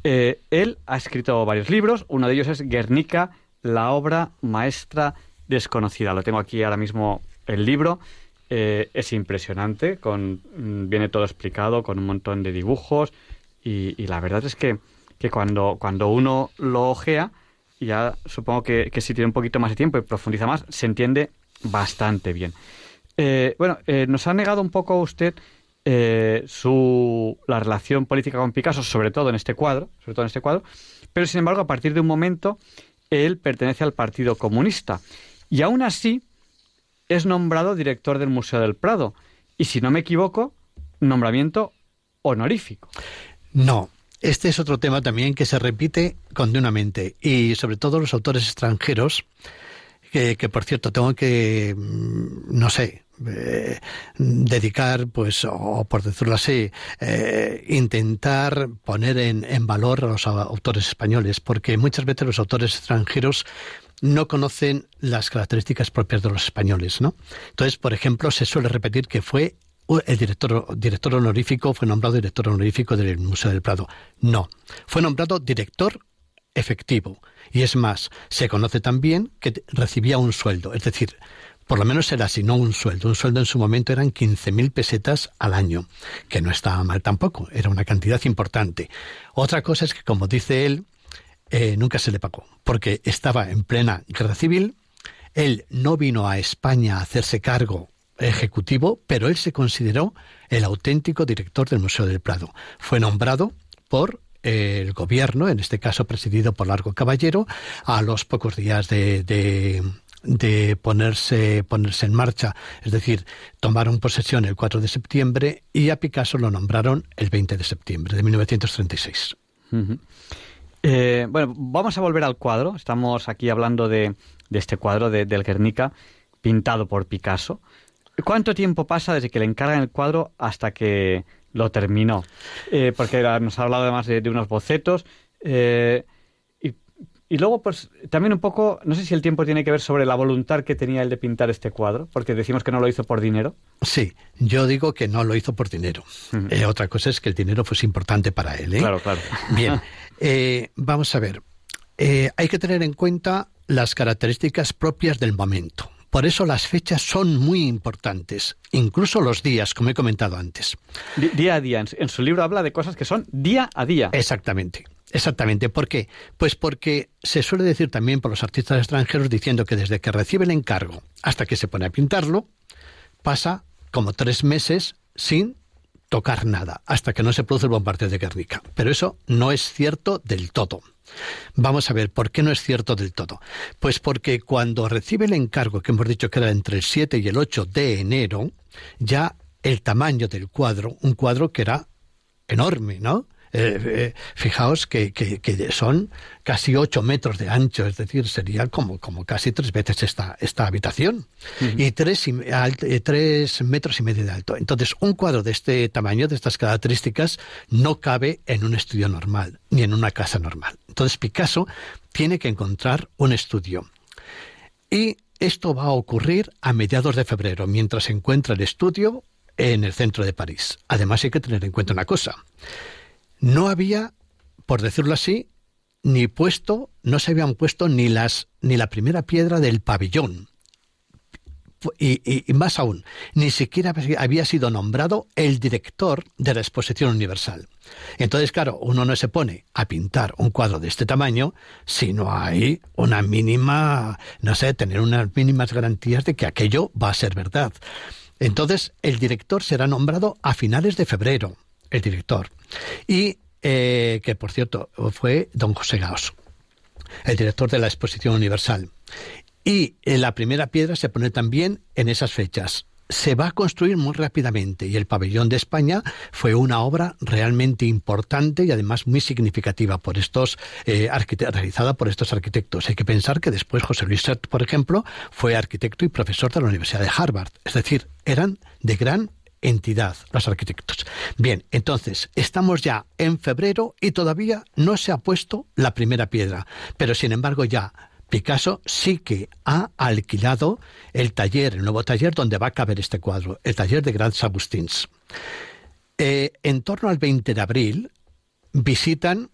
Eh, él ha escrito varios libros, uno de ellos es Guernica, la obra maestra desconocida. Lo tengo aquí ahora mismo el libro. Eh, es impresionante, mm, viene todo explicado con un montón de dibujos y la verdad es que que cuando, cuando uno lo ojea, ya supongo que, si tiene un poquito más de tiempo y profundiza más, se entiende bastante bien. Eh, bueno, eh, nos ha negado un poco usted eh, su, la relación política con Picasso, sobre todo en este cuadro, sobre todo en este cuadro, pero sin embargo, a partir de un momento, él pertenece al Partido Comunista. Y aún así, es nombrado director del Museo del Prado. Y si no me equivoco, nombramiento honorífico. No, este es otro tema también que se repite continuamente y sobre todo los autores extranjeros, que, por cierto tengo que, mm, no sé, eh, dedicar, pues, o por decirlo así, eh, intentar poner en, en valor a los autores españoles, porque muchas veces los autores extranjeros no conocen las características propias de los españoles, ¿no? Entonces, por ejemplo, se suele repetir que fue el director, honorífico fue nombrado director honorífico del Museo del Prado. No, fue nombrado director efectivo. Y es más, se conoce también que recibía un sueldo, es decir, por lo menos se le asignó un sueldo. Un sueldo en su momento eran 15.000 pesetas al año, que no estaba mal tampoco, era una cantidad importante. Otra cosa es que, como dice él, eh, nunca se le pagó, porque estaba en plena guerra civil, él no vino a España a hacerse cargo ejecutivo, pero él se consideró el auténtico director del Museo del Prado. Fue nombrado por el gobierno, en este caso presidido por Largo Caballero, a los pocos días de, ponerse, ponerse en marcha. Es decir, tomaron posesión el 4 de septiembre y a Picasso lo nombraron el 20 de septiembre de 1936. Eh, bueno, vamos a volver al cuadro. Estamos aquí hablando de, de este cuadro de, del Guernica, pintado por Picasso. ¿Cuánto tiempo pasa desde que le encargan el cuadro hasta que lo terminó? Eh, porque nos ha hablado además de, unos bocetos. Eh, y y luego, pues también un poco, no sé si el tiempo tiene que ver sobre la voluntad que tenía él de pintar este cuadro, porque decimos que no lo hizo por dinero. Sí, yo digo que no lo hizo por dinero. Eh, otra cosa es que el dinero fuese importante para él. ¿eh? Claro, claro. Bien, eh, vamos a ver. hay que tener en cuenta las características propias del momento. Por eso las fechas son muy importantes, incluso los días, como he comentado antes. Día a día. En su libro habla de cosas que son día a día. Exactamente. Exactamente. ¿Por qué? Pues porque se suele decir también por los artistas extranjeros diciendo que desde que recibe el encargo hasta que se pone a pintarlo, pasa como tres meses sin tocar nada, hasta que no se produce el bombardeo de Guernica. Pero eso no es cierto del todo. Vamos a ver, ¿por qué no es cierto del todo? Pues porque cuando recibe el encargo, que hemos dicho que era entre el 7 y el 8 de enero, ya el tamaño del cuadro, un cuadro que era enorme, ¿no? Eh, eh, fijaos que, son casi ocho metros de ancho, es decir, sería como, como casi tres veces esta, esta habitación, y tres, y, eh, tres metros y medio de alto. Entonces, un cuadro de este tamaño, de estas características, no cabe en un estudio normal, ni en una casa normal. Entonces, Picasso tiene que encontrar un estudio. Y esto va a ocurrir a mediados de febrero, mientras se encuentra el estudio en el centro de París. Además, hay que tener en cuenta una cosa no había, por decirlo así, ni puesto, no se habían puesto ni las ni la primera piedra del pabellón. Y, más aún, ni siquiera había sido nombrado el director de la exposición universal. Entonces, claro, uno no se pone a pintar un cuadro de este tamaño si no hay una mínima, no sé, tener unas mínimas garantías de que aquello va a ser verdad. Entonces, el director será nombrado a finales de febrero, el director. Y eh, que, por cierto, fue don José Gaos, el director de la Exposición Universal. Y eh, la primera piedra se pone también en esas fechas. Se va a construir muy rápidamente y el pabellón de España fue una obra realmente importante y además muy significativa por estos eh, realizada por estos arquitectos. Hay que pensar que después José Luis Sert, por ejemplo, fue arquitecto y profesor de la Universidad de Harvard. Es decir, eran de gran entidad, los arquitectos. Bien, entonces, estamos ya en febrero y todavía no se ha puesto la primera piedra, pero sin embargo ya Picasso sí que ha alquilado el taller, el nuevo taller donde va a caber este cuadro, el taller de Grands Agustins. Eh, en torno al 20 de abril visitan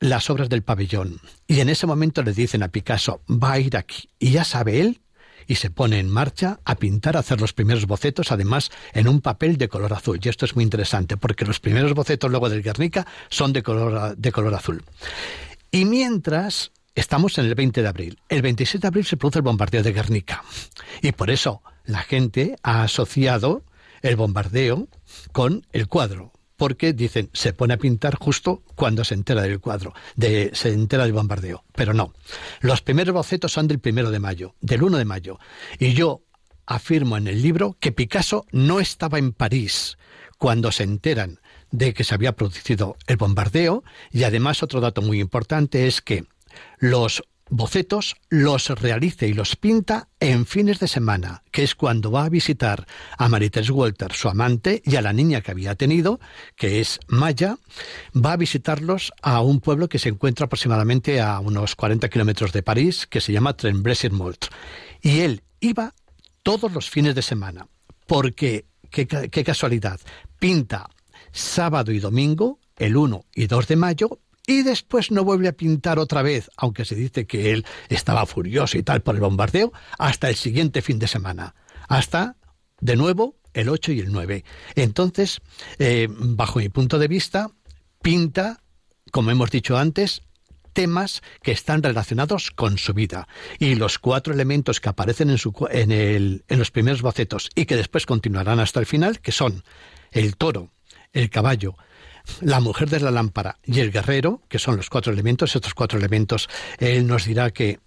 las obras del pabellón y en ese momento le dicen a Picasso, va a ir aquí. Y ya sabe él y se pone en marcha a pintar, a hacer los primeros bocetos, además en un papel de color azul. Y esto es muy interesante porque los primeros bocetos luego del Guernica son de color, de color azul. Y mientras estamos en el 20 de abril, el 27 de abril se produce el bombardeo de Guernica. Y por eso la gente ha asociado el bombardeo con el cuadro porque dicen se pone a pintar justo cuando se entera del cuadro, de, se entera del bombardeo. Pero no. Los primeros bocetos son del primero de mayo, del 1 de mayo. Y yo afirmo en el libro que Picasso no estaba en París cuando se enteran de que se había producido el bombardeo. Y además otro dato muy importante es que los bocetos los realiza y los pinta en fines de semana, que es cuando va a visitar a Marites Walter, su amante, y a la niña que había tenido, que es Maya, va a visitarlos a un pueblo que se encuentra aproximadamente a unos 40 kilómetros de París, que se llama Tremblay-sur-Mort. Y él iba todos los fines de semana, porque, qué, qué casualidad, pinta sábado y domingo, el 1 y 2 de mayo, y después no vuelve a pintar otra vez, aunque se dice que él estaba furioso y tal por el bombardeo, hasta el siguiente fin de semana, hasta, de nuevo, el 8 y el 9. Entonces, eh, bajo mi punto de vista, pinta, como hemos dicho antes, temas que están relacionados con su vida. Y los cuatro elementos que aparecen en, su, en, el, en los primeros bocetos y que después continuarán hasta el final, que son el toro, el caballo, la mujer de la lámpara y el guerrero, que son los cuatro elementos, estos cuatro elementos, él nos dirá que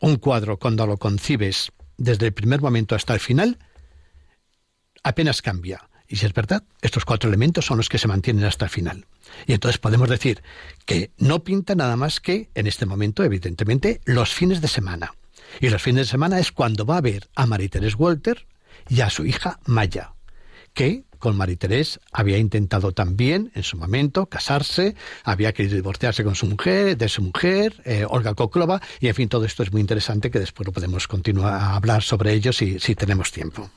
un cuadro, cuando lo concibes desde el primer momento hasta el final, apenas cambia. Y si es verdad, estos cuatro elementos son los que se mantienen hasta el final. Y entonces podemos decir que no pinta nada más que, en este momento, evidentemente, los fines de semana. Y los fines de semana es cuando va a ver a Marie Walter y a su hija Maya que con Marie-Thérèse había intentado también en su momento casarse, había querido divorciarse con su mujer, de su mujer, eh, Olga Koklova, y en fin, todo esto es muy interesante que después lo podemos continuar a hablar sobre ello si, si tenemos tiempo.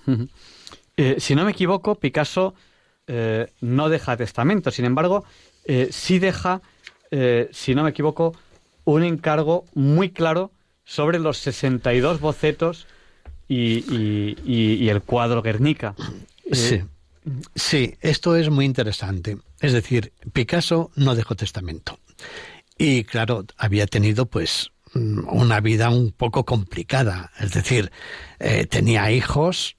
Eh, si no me equivoco, Picasso eh, no deja testamento, sin embargo, sí deja, si no me equivoco, un encargo muy claro sobre los 62 bocetos y, y el cuadro Guernica. Sí. Sí, esto es muy interesante. Es decir, Picasso no dejó testamento. Y claro, había tenido pues mm, una vida un poco complicada. Es decir, eh, tenía hijos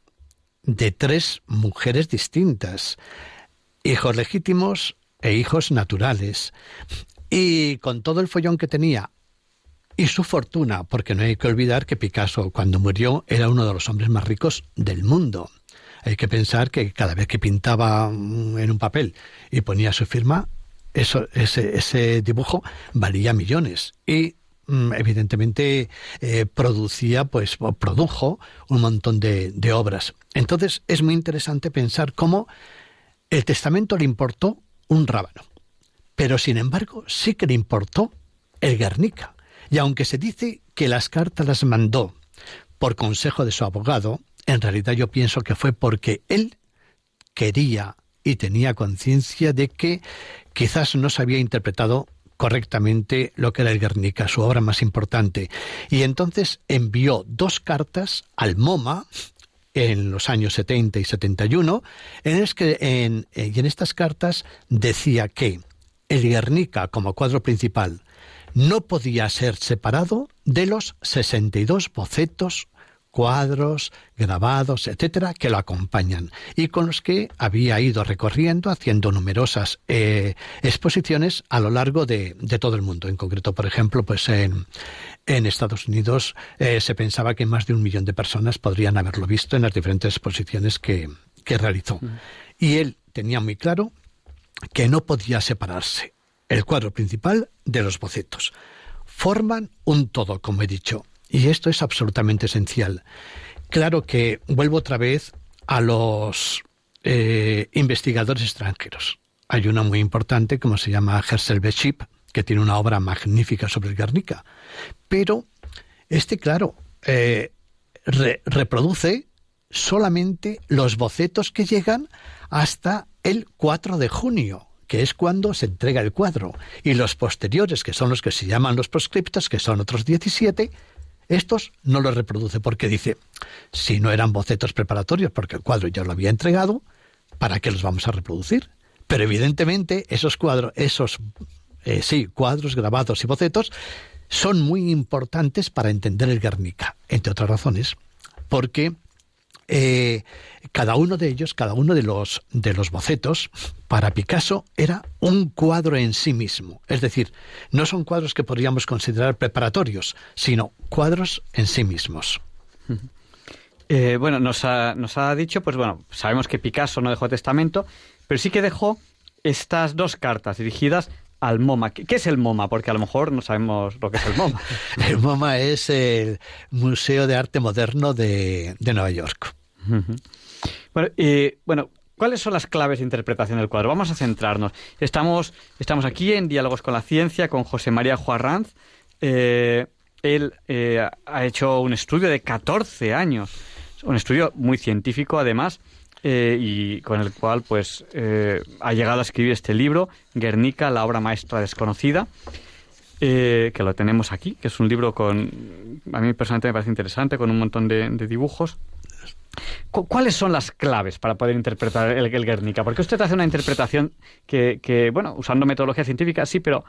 de tres mujeres distintas. Hijos legítimos e hijos naturales. Y con todo el follón que tenía y su fortuna, porque no hay que olvidar que Picasso cuando murió era uno de los hombres más ricos del mundo. Hay que pensar que cada vez que pintaba en un papel y ponía su firma, eso, ese, ese dibujo valía millones. Y mm, evidentemente eh, producía, pues produjo un montón de, de obras. Entonces es muy interesante pensar cómo el testamento le importó un rábano, pero sin embargo sí que le importó el Guernica. Y aunque se dice que las cartas las mandó por consejo de su abogado, en realidad yo pienso que fue porque él quería y tenía conciencia de que quizás no se había interpretado correctamente lo que era el Guernica, su obra más importante. Y entonces envió dos cartas al MoMA en los años 70 y 71, en que en, en estas cartas decía que el Guernica como cuadro principal no podía ser separado de los 62 bocetos cuadros, grabados, etcétera, que lo acompañan y con los que había ido recorriendo, haciendo numerosas eh, exposiciones a lo largo de, todo el mundo. En concreto, por ejemplo, pues en, en Estados Unidos eh, se pensaba que más de un millón de personas podrían haberlo visto en las diferentes exposiciones que, que realizó. Y él tenía muy claro que no podía separarse el cuadro principal de los bocetos. Forman un todo, como he dicho, y esto es absolutamente esencial. Claro que vuelvo otra vez a los eh, investigadores extranjeros. Hay uno muy importante, como se llama Hersel Beship, que tiene una obra magnífica sobre el Guernica. Pero este, claro, eh, reproduce solamente los bocetos que llegan hasta el 4 de junio, que es cuando se entrega el cuadro, y los posteriores, que son los que se llaman los proscriptos, que son otros 17, estos no los reproduce porque dice, si no eran bocetos preparatorios porque el cuadro ya lo había entregado, ¿para qué los vamos a reproducir? Pero evidentemente esos cuadros, esos eh, sí, cuadros grabados y bocetos son muy importantes para entender el Guernica, entre otras razones, porque eh, cada uno de ellos, cada uno de los, de los bocetos, para Picasso era un cuadro en sí mismo. Es decir, no son cuadros que podríamos considerar preparatorios, sino cuadros en sí mismos. Eh, bueno, nos ha, nos ha dicho, pues bueno, sabemos que Picasso no dejó testamento, pero sí que dejó estas dos cartas dirigidas al MoMA. ¿Qué es el MoMA? Porque a lo mejor no sabemos lo que es el MoMA. el MoMA es el Museo de Arte Moderno de, Nueva York. Bueno, y, bueno, ¿cuáles son las claves de interpretación del cuadro? Vamos a centrarnos. Estamos, estamos aquí en Diálogos con la Ciencia con José María Juarranz. Eh, él eh, ha hecho un estudio de 14 años, un estudio muy científico además, eh, y con el cual pues eh, ha llegado a escribir este libro, Guernica, la obra maestra desconocida, eh, que lo tenemos aquí, que es un libro con, a mí personalmente me parece interesante, con un montón de, dibujos. ¿Cuáles son las claves para poder interpretar el, Guernica? Porque usted hace una interpretación que, que, bueno, usando metodología científica, sí, pero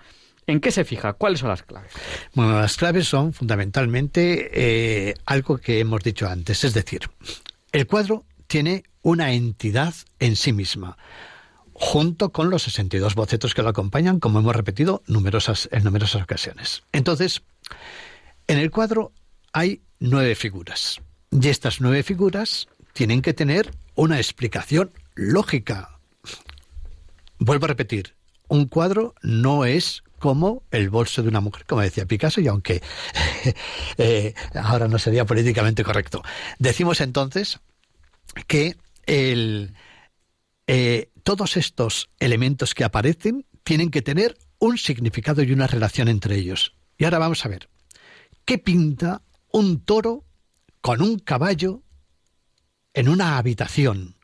¿En qué se fija? ¿Cuáles son las claves? Bueno, las claves son fundamentalmente algo que hemos dicho antes, es decir, el cuadro tiene una entidad en sí misma, junto con los 62 bocetos que lo acompañan, como hemos repetido numerosas, en numerosas ocasiones. Entonces, en el cuadro hay nueve figuras, y estas nueve figuras tienen que tener una explicación lógica. Vuelvo a repetir, un cuadro no es como el bolso de una mujer, como decía Picasso, y aunque eh, ahora no sería políticamente correcto. Decimos entonces que el, eh, todos estos elementos que aparecen tienen que tener un significado y una relación entre ellos. Y ahora vamos a ver, ¿qué pinta un toro con un caballo en una habitación,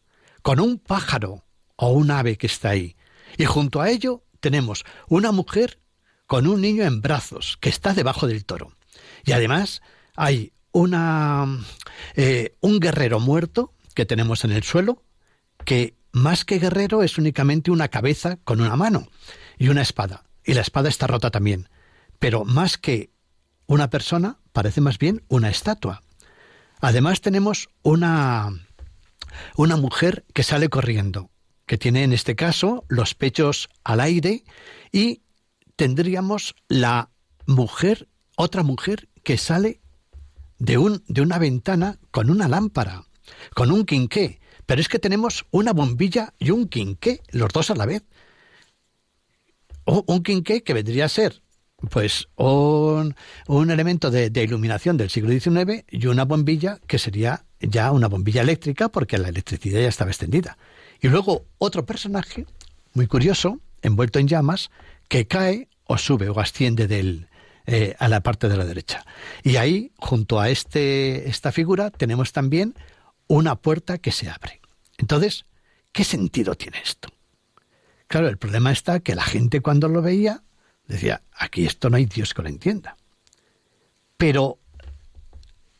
con un pájaro o un ave que está ahí? Y junto a ello tenemos una mujer con un niño en brazos que está debajo del toro. Y además hay una, eh, un guerrero muerto que tenemos en el suelo, que más que guerrero es únicamente una cabeza con una mano y una espada. Y la espada está rota también. Pero más que una persona, parece más bien una estatua. Además tenemos una, una mujer que sale corriendo, que tiene en este caso los pechos al aire y tendríamos la mujer, otra mujer que sale de, un, de una ventana con una lámpara, con un quinqué. Pero es que tenemos una bombilla y un quinqué, los dos a la vez. O un quinqué que vendría a ser pues un, un elemento de, iluminación del siglo XIX y una bombilla que sería ya una bombilla eléctrica porque la electricidad ya estaba extendida. Y luego otro personaje muy curioso, envuelto en llamas, que cae o sube o asciende del, eh, a la parte de la derecha. Y ahí, junto a este, esta figura, tenemos también una puerta que se abre. Entonces, ¿qué sentido tiene esto? Claro, el problema está que la gente cuando lo veía decía, aquí esto no hay Dios que lo entienda. Pero,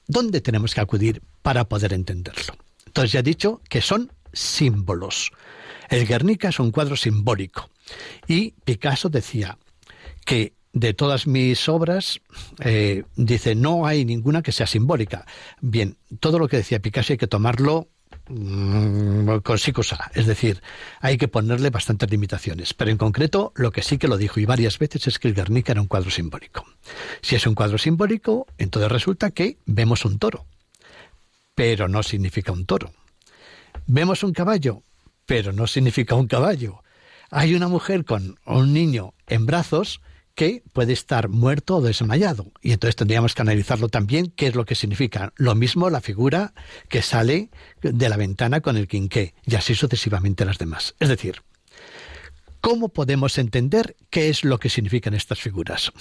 ¿dónde tenemos que acudir para poder entenderlo? Entonces ya he dicho que son símbolos. El Guernica es un cuadro simbólico. Y Picasso decía que de todas mis obras, eh, dice, no hay ninguna que sea simbólica. Bien, todo lo que decía Picasso hay que tomarlo mm, con psicosa, es decir, hay que ponerle bastantes limitaciones. Pero en concreto, lo que sí que lo dijo y varias veces es que el Guernica era un cuadro simbólico. Si es un cuadro simbólico, entonces resulta que vemos un toro, pero no significa un toro. Vemos un caballo, pero no significa un caballo. Hay una mujer con un niño en brazos, puede estar muerto o desmayado. Y entonces tendríamos que analizarlo también, qué es lo que significa. Lo mismo la figura que sale de la ventana con el quinqué, y así sucesivamente las demás. Es decir, ¿cómo podemos entender qué es lo que significan estas figuras?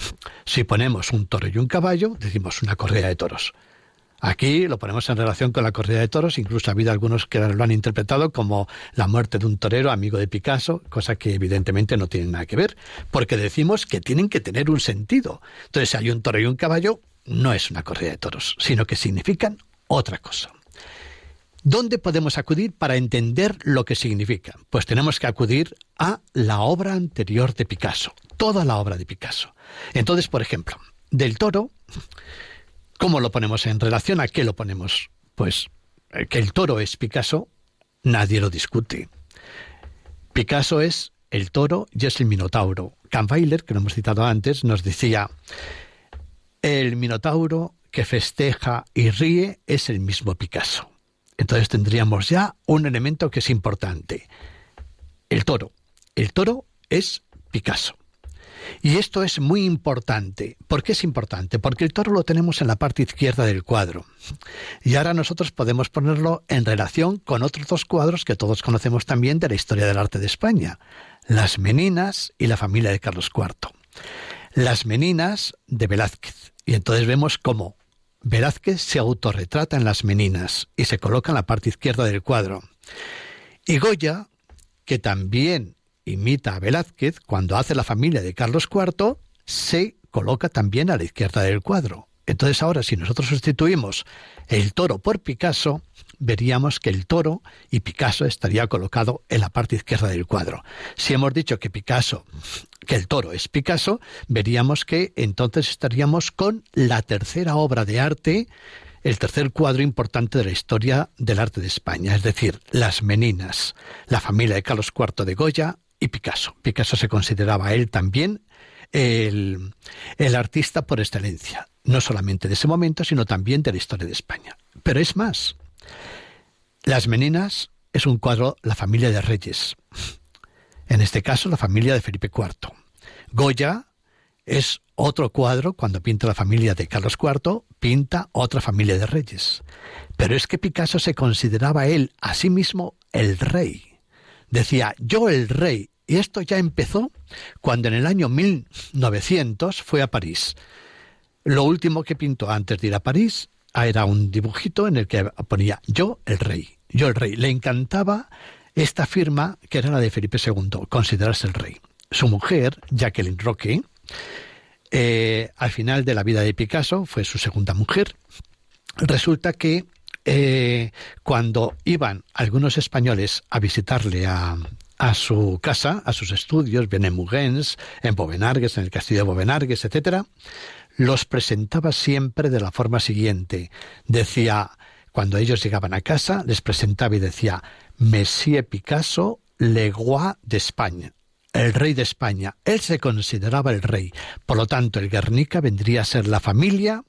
Si ponemos un toro y un caballo, decimos una correa de toros. Aquí lo ponemos en relación con la corrida de toros, incluso ha habido algunos que lo han interpretado como la muerte de un torero amigo de Picasso, cosa que evidentemente no tiene nada que ver, porque decimos que tienen que tener un sentido. Entonces, si hay un toro y un caballo, no es una corrida de toros, sino que significan otra cosa. ¿Dónde podemos acudir para entender lo que significa? Pues tenemos que acudir a la obra anterior de Picasso, toda la obra de Picasso. Entonces, por ejemplo, del toro ¿Cómo lo ponemos en relación a qué lo ponemos? Pues eh, que el toro es Picasso, nadie lo discute. Picasso es el toro y es el minotauro. Kahnweiler, que lo hemos citado antes, nos decía, el minotauro que festeja y ríe es el mismo Picasso. Entonces tendríamos ya un elemento que es importante. El toro. El toro es Picasso. Y esto es muy importante. ¿Por qué es importante? Porque el toro lo tenemos en la parte izquierda del cuadro. Y ahora nosotros podemos ponerlo en relación con otros dos cuadros que todos conocemos también de la historia del arte de España. Las Meninas y la familia de Carlos IV. Las Meninas de Velázquez. Y entonces vemos cómo Velázquez se autorretrata en las Meninas y se coloca en la parte izquierda del cuadro. Y Goya, que también imita a Velázquez, cuando hace la familia de Carlos IV, se coloca también a la izquierda del cuadro. Entonces ahora si nosotros sustituimos el toro por Picasso, veríamos que el toro y Picasso estaría colocado en la parte izquierda del cuadro. Si hemos dicho que Picasso, que el toro es Picasso, veríamos que entonces estaríamos con la tercera obra de arte, el tercer cuadro importante de la historia del arte de España, es decir, Las Meninas, la familia de Carlos IV de Goya, y Picasso. Picasso se consideraba él también el, el, artista por excelencia, no solamente de ese momento, sino también de la historia de España. Pero es más, Las Meninas es un cuadro, la familia de reyes, en este caso la familia de Felipe IV. Goya es otro cuadro, cuando pinta la familia de Carlos IV, pinta otra familia de reyes. Pero es que Picasso se consideraba él a sí mismo el rey Decía, yo el rey. Y esto ya empezó cuando en el año 1900 fue a París. Lo último que pintó antes de ir a París era un dibujito en el que ponía yo el rey, yo el rey. Le encantaba esta firma que era la de Felipe II, considerarse el rey. Su mujer, Jacqueline Roque, eh, al final de la vida de Picasso, fue su segunda mujer. Resulta que eh, cuando iban algunos españoles a visitarle a, su casa, a sus estudios, bien en Mugens, en Bovenargues, en el castillo de Bovenargues, etcétera, los presentaba siempre de la forma siguiente. Decía, cuando ellos llegaban a casa, les presentaba y decía, Monsieur Picasso, le roi de España, el rey de España. Él se consideraba el rey. Por lo tanto, el Guernica vendría a ser la familia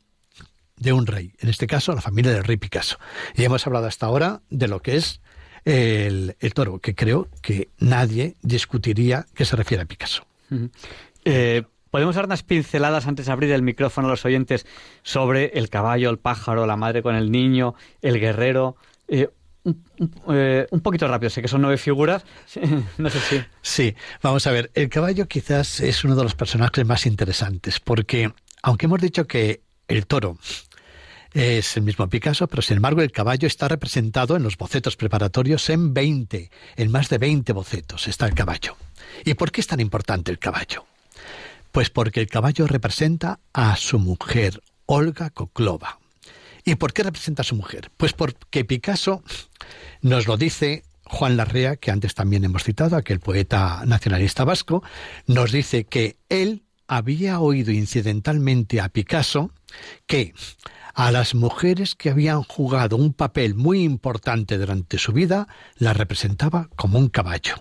de un rey, en este caso la familia del rey Picasso. Y hemos hablado hasta ahora de lo que es el, toro, que creo que nadie discutiría que se refiere a Picasso. eh, Podemos dar unas pinceladas antes de abrir el micrófono a los oyentes sobre el caballo, el pájaro, la madre con el niño, el guerrero. Eh, eh, un, poquito rápido, sé que son nueve figuras. no sé si. Sí, vamos a ver. El caballo quizás es uno de los personajes más interesantes, porque aunque hemos dicho que el toro es el mismo Picasso, pero sin embargo el caballo está representado en los bocetos preparatorios en 20, en más de 20 bocetos está el caballo. ¿Y por qué es tan importante el caballo? Pues porque el caballo representa a su mujer, Olga Koklova. ¿Y por qué representa a su mujer? Pues porque Picasso nos lo dice Juan Larrea, que antes también hemos citado, aquel poeta nacionalista vasco, nos dice que él había oído incidentalmente a Picasso que a las mujeres que habían jugado un papel muy importante durante su vida las representaba como un caballo.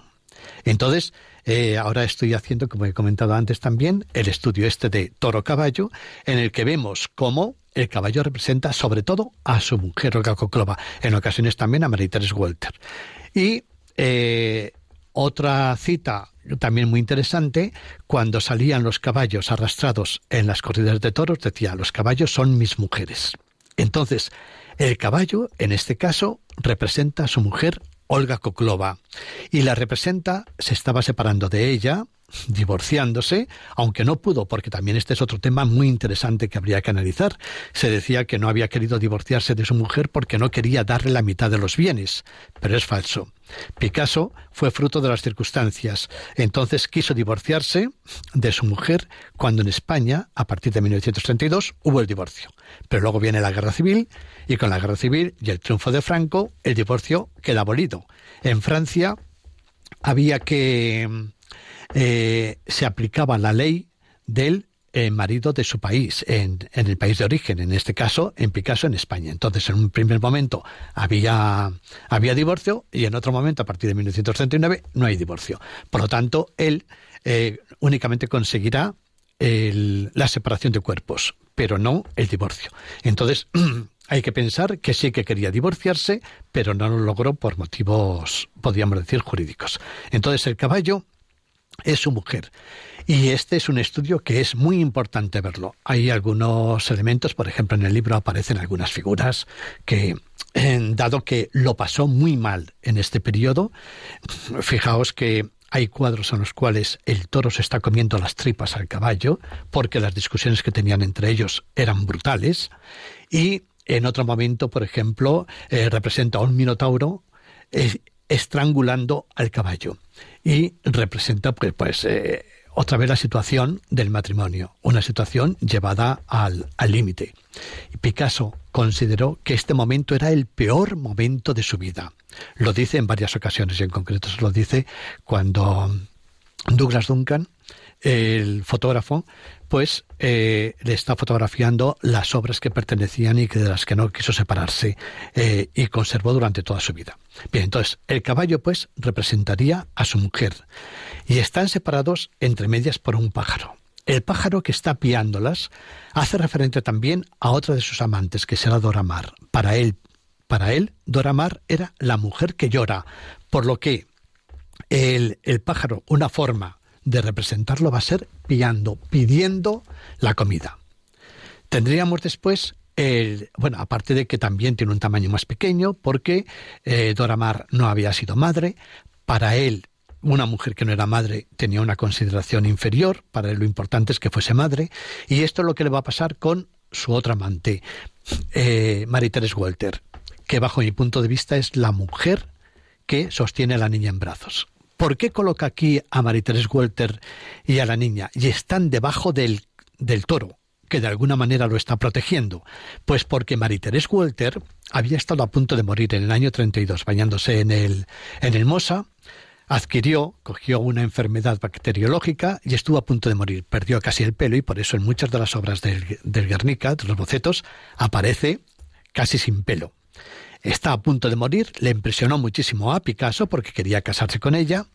Entonces, eh, ahora estoy haciendo, como he comentado antes también, el estudio este de toro-caballo, en el que vemos cómo el caballo representa sobre todo a su mujer, Olga Koklova, en ocasiones también a María Teresa Walter. Y eh, otra cita también muy interesante, cuando salían los caballos arrastrados en las corridas de toros, decía, los caballos son mis mujeres. Entonces, el caballo, en este caso, representa a su mujer Olga Koklova, y la representa, se estaba separando de ella, divorciándose, aunque no pudo, porque también este es otro tema muy interesante que habría que analizar. Se decía que no había querido divorciarse de su mujer porque no quería darle la mitad de los bienes, pero es falso. Picasso fue fruto de las circunstancias. Entonces quiso divorciarse de su mujer cuando en España, a partir de 1932, hubo el divorcio. Pero luego viene la guerra civil y con la guerra civil y el triunfo de Franco, el divorcio queda abolido. En Francia había que... Eh, se aplicaba la ley del eh, marido de su país, en, el país de origen, en este caso, en Picasso, en España. Entonces, en un primer momento había, divorcio y en otro momento, a partir de 1939, no hay divorcio. Por lo tanto, él eh, únicamente conseguirá la separación de cuerpos, pero no el divorcio. Entonces, hay que pensar que sí que quería divorciarse, pero no lo logró por motivos, podríamos decir, jurídicos. Entonces, el caballo es su mujer. Y este es un estudio que es muy importante verlo. Hay algunos elementos, por ejemplo, en el libro aparecen algunas figuras que, dado que lo pasó muy mal en este periodo, fijaos que hay cuadros en los cuales el toro se está comiendo las tripas al caballo, porque las discusiones que tenían entre ellos eran brutales, y en otro momento, por ejemplo, eh, representa a un minotauro eh, estrangulando al caballo y representa pues, pues eh, otra vez la situación del matrimonio, una situación llevada al límite. Picasso consideró que este momento era el peor momento de su vida. Lo dice en varias ocasiones y en concreto se lo dice cuando Douglas Duncan, el fotógrafo, pues le está fotografiando las obras que pertenecían y que de las que no quiso separarse eh, y conservó durante toda su vida. Bien, entonces el caballo pues representaría a su mujer y están separados entre medias por un pájaro. El pájaro que está piándolas hace referencia también a otra de sus amantes, que será Dora Mar. Para él, para él, Dora Mar era la mujer que llora, por lo que el, el pájaro, una forma de representarlo va a ser pillando, pidiendo la comida. Tendríamos después el, bueno, aparte de que también tiene un tamaño más pequeño, porque eh, Dora Mar no había sido madre, para él una mujer que no era madre tenía una consideración inferior, para él lo importante es que fuese madre, y esto es lo que le va a pasar con su otra amante, eh, Marie Therese Walter, que bajo mi punto de vista es la mujer que sostiene a la niña en brazos. ¿Por qué coloca aquí a Marie Therese Walter y a la niña? Y están debajo del, del toro, que de alguna manera lo está protegiendo. Pues porque Marie Therese Walter había estado a punto de morir en el año 32 bañándose en el, en el Mosa, adquirió, cogió una enfermedad bacteriológica y estuvo a punto de morir. Perdió casi el pelo y por eso en muchas de las obras del, del Guernica, de los bocetos, aparece casi sin pelo. Está a punto de morir, le impresionó muchísimo a Picasso porque quería casarse con ella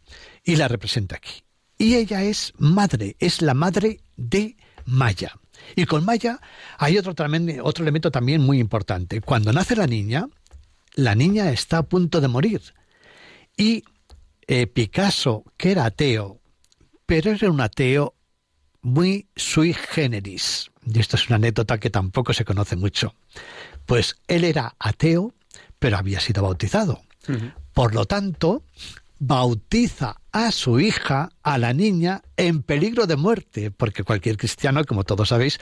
y la representa aquí. Y ella es madre, es la madre de Maya. Y con Maya hay otro, otro elemento también muy importante. Cuando nace la niña, la niña está a punto de morir. Y eh, Picasso, que era ateo, pero era un ateo muy sui generis. Y esto es una anécdota que tampoco se conoce mucho. Pues él era ateo, pero había sido bautizado. Por lo tanto, bautiza a su hija, a la niña, en peligro de muerte, porque cualquier cristiano, como todos sabéis,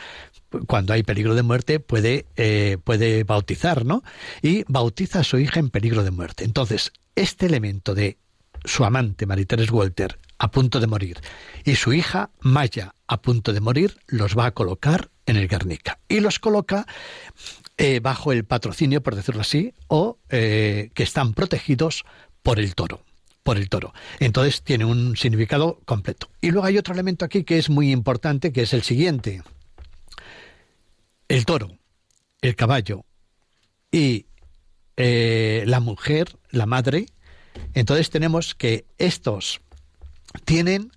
cuando hay peligro de muerte puede, eh, puede bautizar, ¿no? Y bautiza a su hija en peligro de muerte. Entonces, este elemento de su amante, Mariteres Walter, a punto de morir, y su hija, Maya, a punto de morir, los va a colocar en el Guernica. Y los coloca eh, bajo el patrocinio, por decirlo así, o eh, que están protegidos por el toro por el toro. Entonces tiene un significado completo. Y luego hay otro elemento aquí que es muy importante, que es el siguiente. El toro, el caballo y eh, la mujer, la madre, entonces tenemos que estos tienen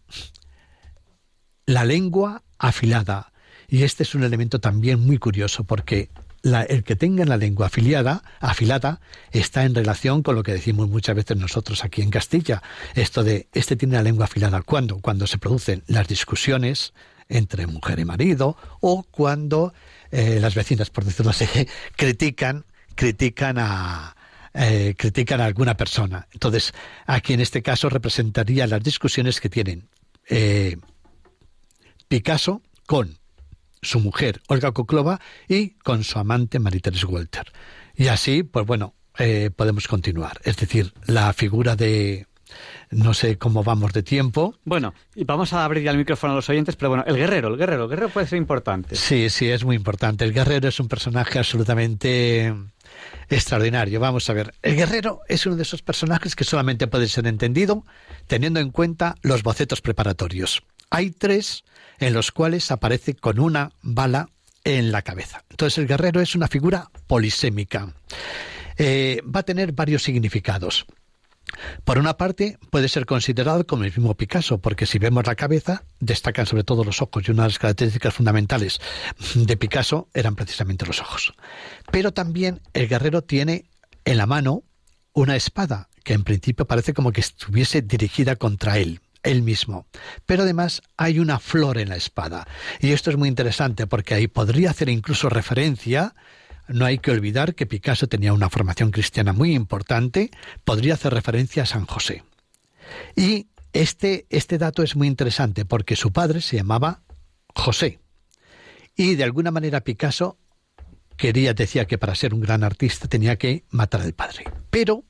la lengua afilada. Y este es un elemento también muy curioso porque el que tenga la lengua afiliada, afilada está en relación con lo que decimos muchas veces nosotros aquí en Castilla. Esto de este tiene la lengua afilada. ¿Cuándo? Cuando se producen las discusiones entre mujer y marido o cuando eh, las vecinas, por decirlo así, critican, critican a, eh, critican a alguna persona. Entonces, aquí en este caso representaría las discusiones que tienen eh, Picasso con su mujer Olga Koklova y con su amante Marie-Thérèse Walter. Y así, pues bueno, eh, podemos continuar. Es decir, la figura de, no sé cómo vamos de tiempo. Bueno, y vamos a abrir ya el micrófono a los oyentes, pero bueno, el guerrero, el guerrero, el guerrero puede ser importante. Sí, sí, es muy importante. El guerrero es un personaje absolutamente extraordinario. Vamos a ver, el guerrero es uno de esos personajes que solamente puede ser entendido teniendo en cuenta los bocetos preparatorios. Hay tres en los cuales aparece con una bala en la cabeza. Entonces el guerrero es una figura polisémica. Eh, va a tener varios significados. Por una parte, puede ser considerado como el mismo Picasso, porque si vemos la cabeza, destacan sobre todo los ojos, y una de las características fundamentales de Picasso eran precisamente los ojos. Pero también el guerrero tiene en la mano una espada, que en principio parece como que estuviese dirigida contra él él mismo. Pero además hay una flor en la espada. Y esto es muy interesante porque ahí podría hacer incluso referencia no hay que olvidar que Picasso tenía una formación cristiana muy importante, podría hacer referencia a San José. Y este, este dato es muy interesante porque su padre se llamaba José. Y de alguna manera Picasso quería, decía que para ser un gran artista tenía que matar al padre. Pero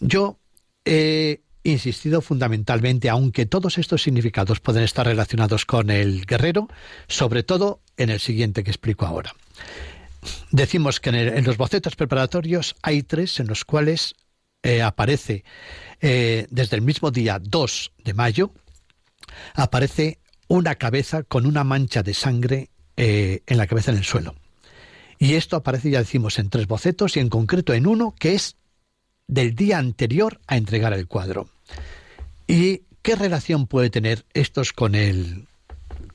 yo he insistido fundamentalmente, aunque todos estos significados pueden estar relacionados con el guerrero, sobre todo en el siguiente que explico ahora. Decimos que en, los bocetos preparatorios hay tres en los cuales eh, aparece eh, desde el mismo día 2 de mayo, aparece una cabeza con una mancha de sangre eh, en la cabeza en el suelo. Y esto aparece, ya decimos, en tres bocetos y en concreto en uno que es del día anterior a entregar el cuadro. ¿Y qué relación puede tener estos con el,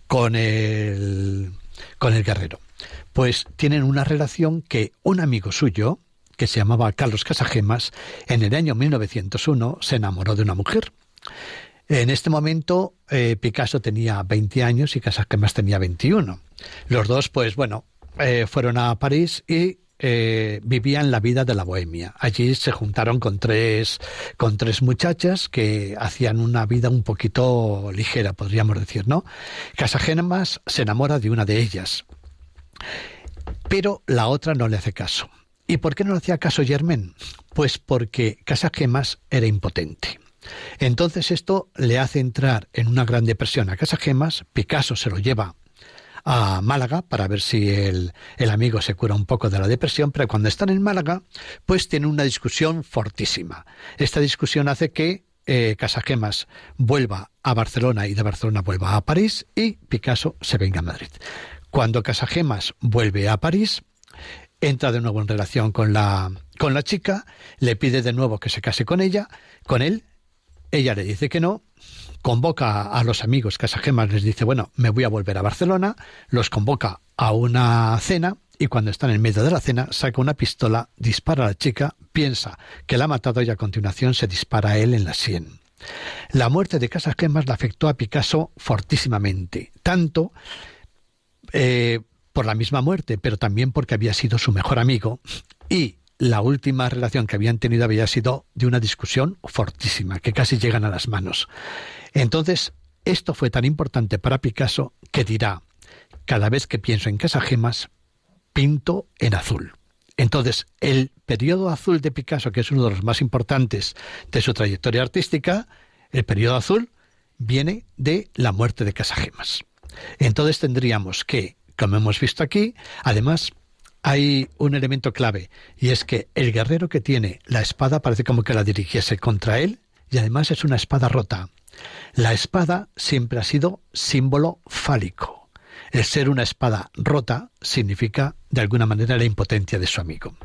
con el, con el guerrero? pues tienen una relación que un amigo suyo, que se llamaba Carlos Casagemas, en el año 1901 se enamoró de una mujer. En este momento eh, Picasso tenía 20 años y Casagemas tenía 21. Los dos, pues bueno, eh, fueron a París y eh, vivían la vida de la bohemia. Allí se juntaron con tres, con tres muchachas que hacían una vida un poquito ligera, podríamos decir, ¿no? Casagemas se enamora de una de ellas, pero la otra no le hace caso. ¿Y por qué no le hacía caso Germain? Pues porque Casagemas era impotente. Entonces esto le hace entrar en una gran depresión a Casagemas, Picasso se lo lleva a Málaga para ver si el, amigo se cura un poco de la depresión, pero cuando están en Málaga, pues tienen una discusión fortísima. Esta discusión hace que eh, Casagemas vuelva a Barcelona y de Barcelona vuelva a París y Picasso se venga a Madrid. Cuando Casagemas vuelve a París, entra de nuevo en relación con la, con la chica, le pide de nuevo que se case con ella, con él, ella le dice que no, convoca a los amigos Casagemas, les dice, bueno, me voy a volver a Barcelona, los convoca a una cena y cuando están en medio de la cena saca una pistola, dispara a la chica, piensa que la ha matado y a continuación se dispara a él en la sien. La muerte de Casagemas la afectó a Picasso fortísimamente, tanto eh, por la misma muerte, pero también porque había sido su mejor amigo y la última relación que habían tenido había sido de una discusión fortísima, que casi llegan a las manos. Entonces, esto fue tan importante para Picasso que dirá, cada vez que pienso en Casagemas, pinto en azul. Entonces, el periodo azul de Picasso, que es uno de los más importantes de su trayectoria artística, el periodo azul viene de la muerte de Casagemas. Entonces tendríamos que, como hemos visto aquí, además hay un elemento clave, y es que el guerrero que tiene la espada parece como que la dirigiese contra él, y además es una espada rota. La espada siempre ha sido símbolo fálico. El ser una espada rota significa, de alguna manera, la impotencia de su amigo.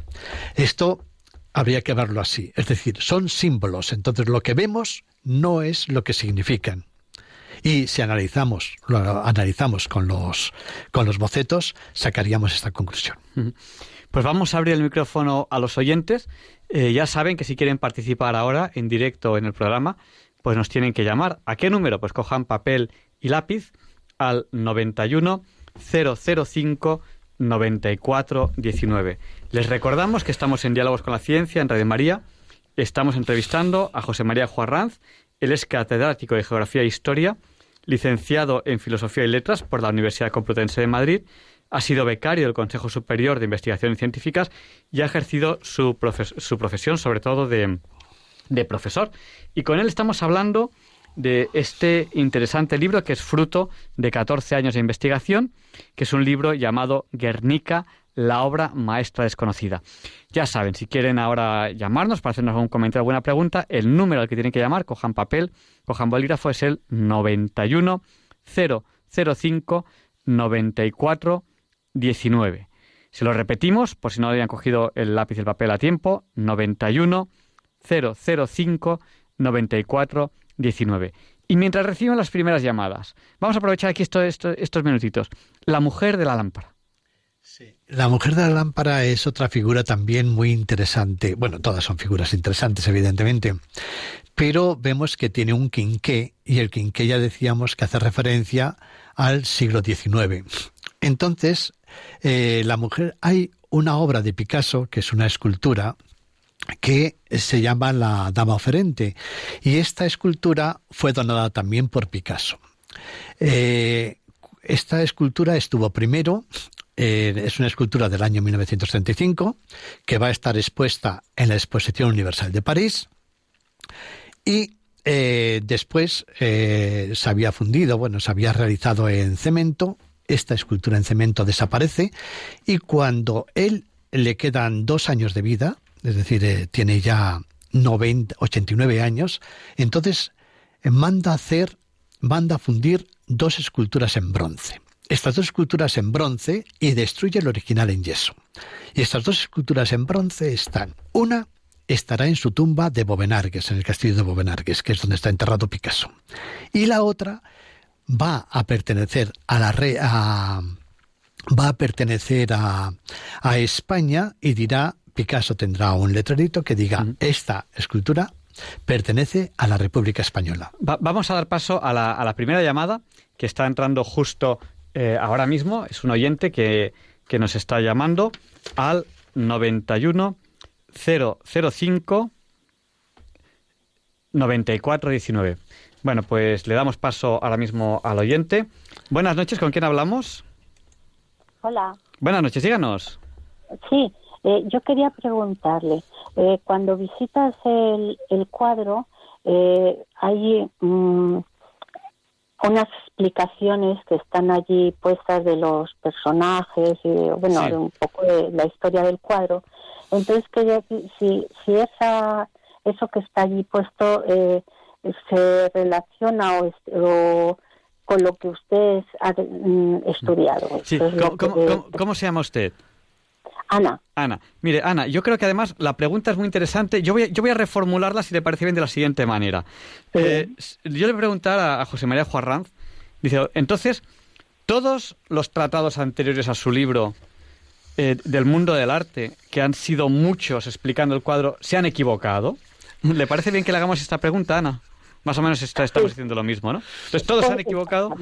Esto habría que verlo así. Es decir, son símbolos. Entonces lo que vemos no es lo que significan. Y si analizamos, lo analizamos con los, con los bocetos, sacaríamos esta conclusión. Pues vamos a abrir el micrófono a los oyentes. Eh, ya saben que si quieren participar ahora en directo en el programa, pues nos tienen que llamar. ¿A qué número? Pues cojan papel y lápiz al 91 005 94 19. Les recordamos que estamos en Diálogos con la Ciencia en Radio María. Estamos entrevistando a José María Juarranz. Él es catedrático de Geografía e Historia, licenciado en Filosofía y Letras por la Universidad Complutense de Madrid. Ha sido becario del Consejo Superior de Investigaciones Científicas y ha ejercido su profesión, sobre todo de, de profesor. Y con él estamos hablando de este interesante libro que es fruto de 14 años de investigación, que es un libro llamado Guernica, la obra maestra desconocida. Ya saben, si quieren ahora llamarnos para hacernos algún comentario, alguna pregunta, el número al que tienen que llamar, cojan papel, cojan bolígrafo, es el 91 005 94 19. Se lo repetimos, por si no habían cogido el lápiz y el papel a tiempo, 91 005 94 19. Y mientras reciben las primeras llamadas, vamos a aprovechar aquí estos minutitos. La mujer de la lámpara. La mujer de la lámpara es otra figura también muy interesante. Bueno, todas son figuras interesantes, evidentemente. Pero vemos que tiene un quinqué, y el quinqué ya decíamos que hace referencia al siglo XIX. Entonces, eh, la mujer, hay una obra de Picasso, que es una escultura, que se llama La Dama Oferente. Y esta escultura fue donada también por Picasso. Eh, esta escultura estuvo primero, eh, es una escultura del año 1935, que va a estar expuesta en la Exposición Universal de París. Y eh, después se había fundido, bueno, se había realizado en cemento. Esta escultura en cemento desaparece y cuando él le quedan dos años de vida, es decir, eh, tiene ya 90, 89 años, entonces eh, manda hacer, manda fundir dos esculturas en bronce. Estas dos esculturas en bronce y destruye el original en yeso. Y estas dos esculturas en bronce están, una estará en su tumba de Bobenargues, en el castillo de Bobenargues, que es donde está enterrado Picasso. Y la otra va a pertenecer a la re, a, va a pertenecer a, a España y dirá Picasso tendrá un letrerito que diga esta escultura pertenece a la República Española. vamos a dar paso a la, primera llamada que está entrando justo eh, ahora mismo. Es un oyente que, nos está llamando al 91 005 9419. Bueno, pues le damos paso ahora mismo al oyente. Buenas noches, ¿con quién hablamos? Hola. Buenas noches, díganos. Sí, eh, yo quería preguntarle, eh, cuando visitas el, el cuadro, eh, hay mm, unas explicaciones que están allí puestas de los personajes y, bueno, Sí. de un poco de la historia del cuadro. Entonces, quería que- si, si esa, eso que está allí puesto eh, se relaciona o, o con lo que usted ha mm, estudiado. Sí, Entonces, ¿cómo, cómo- cómo- cómo se llama usted? Ana. Ana. Mire, Ana, yo creo que además la pregunta es muy interesante. Yo voy, a- yo voy a reformularla, si le parece bien, de la siguiente manera. Sí. Eh, yo le voy a preguntar a, a José María Juarranz, dice, entonces, ¿todos los tratados anteriores a su libro eh, del mundo del arte, que han sido muchos explicando el cuadro, se han equivocado? ¿Le parece bien que le hagamos esta pregunta, Ana? Más o menos está- estamos diciendo lo mismo, ¿no? Entonces, ¿todos se han equivocado?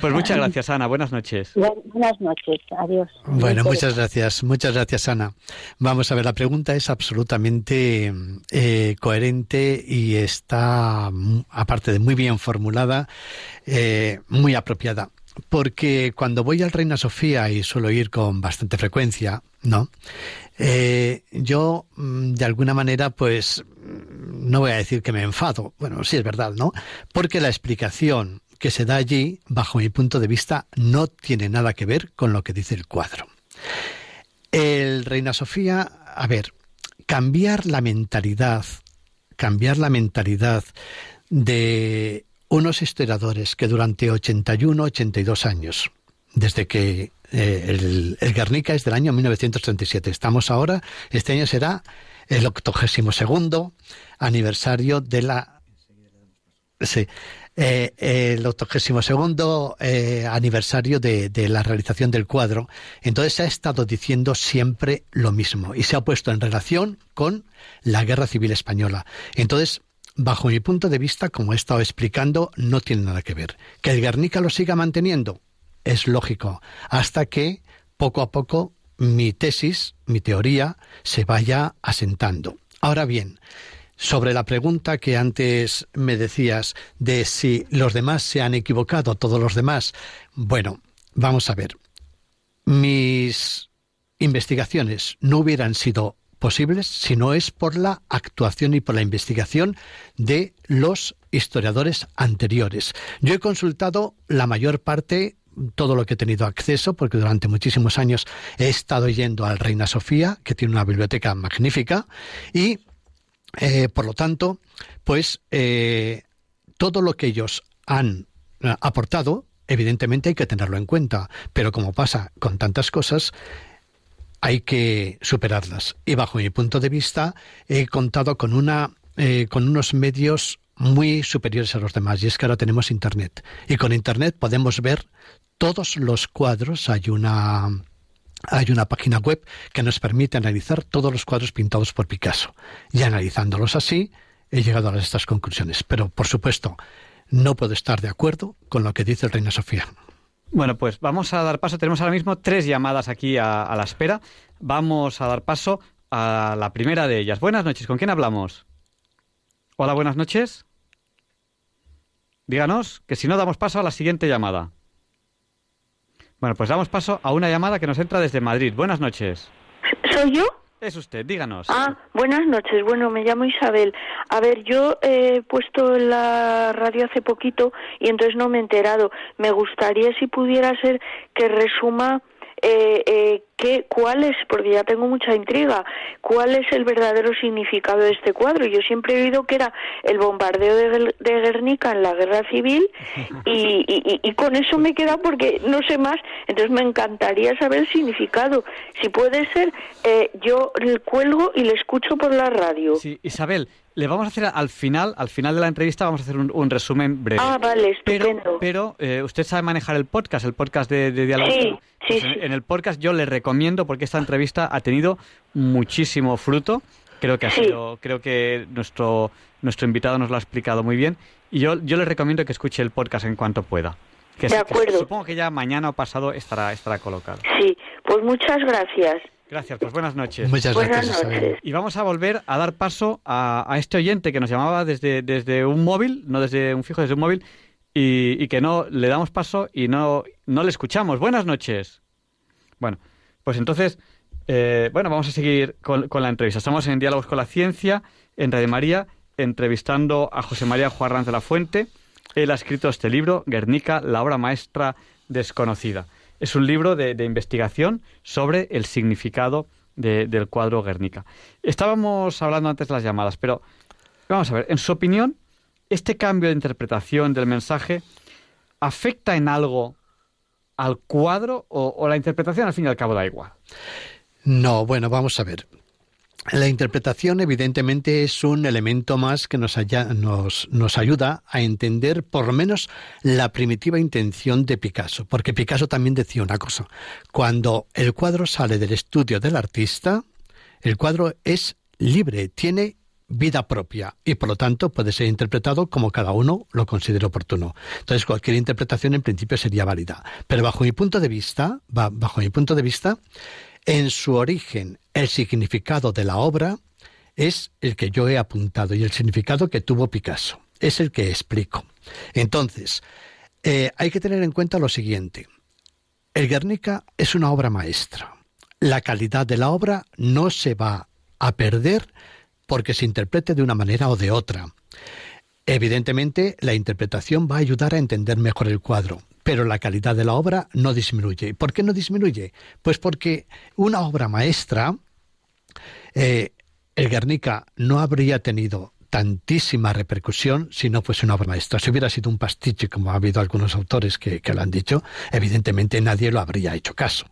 Pues muchas gracias, Ana. Buenas noches. Buenas noches, adiós. Bueno, muchas gracias, muchas gracias Ana. Vamos a ver, la pregunta es absolutamente eh, coherente y está, mm, aparte de muy bien formulada, eh, muy apropiada. Porque cuando voy al Reina Sofía y suelo ir con bastante frecuencia, ¿no? Eh, yo, mm, de alguna manera, pues, mm, no voy a decir que me enfado. Bueno, sí es verdad, ¿no? Porque la explicación que se da allí, bajo mi punto de vista, no tiene nada que ver con lo que dice el cuadro. El Reina Sofía, a ver, cambiar la mentalidad, cambiar la mentalidad de unos historiadores que durante 81, 82 años, desde que eh, el, el Guernica es del año 1937, estamos ahora, este año será el 82 aniversario de la. Eh, el 82 eh, aniversario de, de la realización del cuadro. Entonces se ha estado diciendo siempre lo mismo y se ha puesto en relación con la Guerra Civil Española. Entonces, bajo mi punto de vista, como he estado explicando, no tiene nada que ver. Que el Guernica lo siga manteniendo es lógico, hasta que poco a poco mi tesis, mi teoría, se vaya asentando. Ahora bien, sobre la pregunta que antes me decías de si los demás se han equivocado, todos los demás, bueno, vamos a ver. Mis investigaciones no hubieran sido posibles si no es por la actuación y por la investigación de los historiadores anteriores. Yo he consultado la mayor parte todo lo que he tenido acceso, porque durante muchísimos años he estado yendo al Reina Sofía, que tiene una biblioteca magnífica, y eh, por lo tanto, pues eh, todo lo que ellos han eh, aportado, evidentemente hay que tenerlo en cuenta, pero como pasa con tantas cosas, hay que superarlas. Y bajo mi punto de vista, he contado con una eh, con unos medios muy superiores a los demás, y es que ahora tenemos Internet. Y con Internet podemos ver todos los cuadros. Hay una hay una página web que nos permite analizar todos los cuadros pintados por Picasso. Y analizándolos así, he llegado a estas conclusiones. Pero, por supuesto, no puedo estar de acuerdo con lo que dice el Reina Sofía. Bueno, pues vamos a dar paso. Tenemos ahora mismo tres llamadas aquí a, a la espera. Vamos a dar paso a la primera de ellas. Buenas noches. ¿Con quién hablamos? Hola, buenas noches. Díganos que si no damos paso a la siguiente llamada. Bueno, pues damos paso a una llamada que nos entra desde Madrid. Buenas noches. ¿Soy yo? Es usted, díganos. Ah, buenas noches. Bueno, me llamo Isabel. A ver, yo he puesto la radio hace poquito y entonces no me he enterado. Me gustaría si pudiera ser que resuma eh, eh, qué, cuál es, porque ya tengo mucha intriga, cuál es el verdadero significado de este cuadro. Yo siempre he oído que era el bombardeo de, Guer- de Guernica en la guerra civil y, y- y- con eso me queda porque no sé más. Entonces me encantaría saber el significado. Si puede ser, eh, yo le cuelgo y le escucho por la radio. Sí, Isabel, le vamos a hacer al final, al final de la entrevista, vamos a hacer un, un resumen breve. Ah, vale, estupendo. pero eh, usted sabe manejar el podcast, el podcast de, de Diálogo. Sí, sí, Pues en, sí. en el podcast yo le recomiendo porque esta entrevista ha tenido muchísimo fruto. Creo que ha Sí. sido, creo que nuestro nuestro invitado nos lo ha explicado muy bien y yo yo le recomiendo que escuche el podcast en cuanto pueda. Que De se- que acuerdo. supongo que ya mañana o pasado estará estará colocado. Sí, pues muchas gracias. Gracias, pues buenas noches. Muchas Buenas gracias, noches. Isabel. Y vamos a volver a dar paso a, a este oyente que nos llamaba desde, desde un móvil, no desde un fijo, desde un móvil, y, y que no le damos paso y no, no le escuchamos. Buenas noches. Bueno, pues entonces, eh, bueno, vamos a seguir con, con la entrevista. Estamos en Diálogos con la Ciencia, en Radio María, entrevistando a José María Juan Ranz de la Fuente. Él ha escrito este libro, Guernica, la obra maestra desconocida. Es un libro de, investigación sobre el significado de- del cuadro Guernica. Estábamos hablando antes de las llamadas, pero vamos a ver, en su opinión, ¿este cambio de interpretación del mensaje afecta en algo al cuadro o, o la interpretación al fin y al cabo da igual? No, bueno, vamos a ver. La interpretación evidentemente es un elemento más que nos, haya- nos, ayuda a entender por lo menos la primitiva intención de Picasso, porque Picasso también decía una cosa, cuando el cuadro sale del estudio del artista, el cuadro es libre, tiene vida propia y por lo tanto puede ser interpretado como cada uno lo considere oportuno. Entonces cualquier interpretación en principio sería válida, pero bajo mi punto de vista, ba- bajo mi punto de vista, en su origen, el significado de la obra es el que yo he apuntado y el significado que tuvo Picasso. Es el que explico. Entonces, eh, hay que tener en cuenta lo siguiente. El Guernica es una obra maestra. La calidad de la obra no se va a perder porque se interprete de una manera o de otra. Evidentemente, la interpretación va a ayudar a entender mejor el cuadro, pero la calidad de la obra no disminuye. ¿Por qué no disminuye? Pues porque una obra maestra, eh, el Guernica no habría tenido tantísima repercusión si no fuese una obra maestra. Si hubiera sido un pastiche, como ha habido algunos autores que, lo han dicho, evidentemente nadie lo habría hecho caso.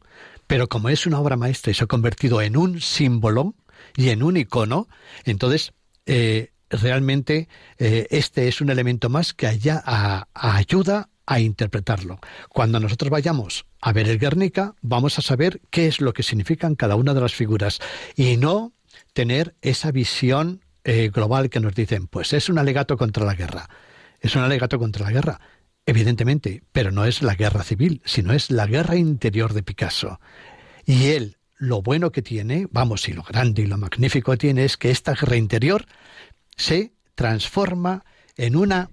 Pero como es una obra maestra y se ha convertido en un símbolo y en un icono, entonces eh, realmente eh, este es un elemento más que a ayuda a interpretarlo. Cuando nosotros vayamos a ver el Guernica, vamos a saber qué es lo que significan cada una de las figuras y no tener esa visión eh, global que nos dicen, pues es un alegato contra la guerra. Es un alegato contra la guerra, evidentemente, pero no es la guerra civil, sino es la guerra interior de Picasso. Y él, lo bueno que tiene, vamos, y lo grande y lo magnífico que tiene, es que esta guerra interior se transforma en una,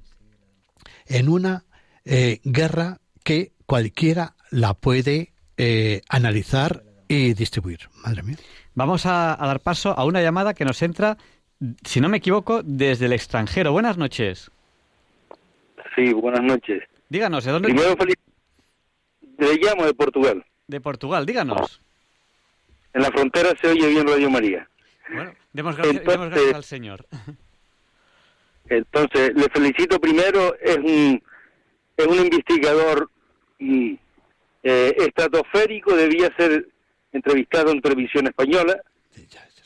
en una eh, guerra que cualquiera la puede eh, analizar y distribuir. Madre mía. Vamos a, a dar paso a una llamada que nos entra, si no me equivoco, desde el extranjero. Buenas noches. Sí, buenas noches. Díganos, ¿de dónde? Primero, feliz. Le llamo de Portugal. De Portugal, díganos. En la frontera se oye bien Radio María. Bueno, demos gracias, Entonces- demos gracias al Señor. Entonces, le felicito primero. Es un, es un investigador mm, eh, estratosférico. Debía ser entrevistado en televisión española,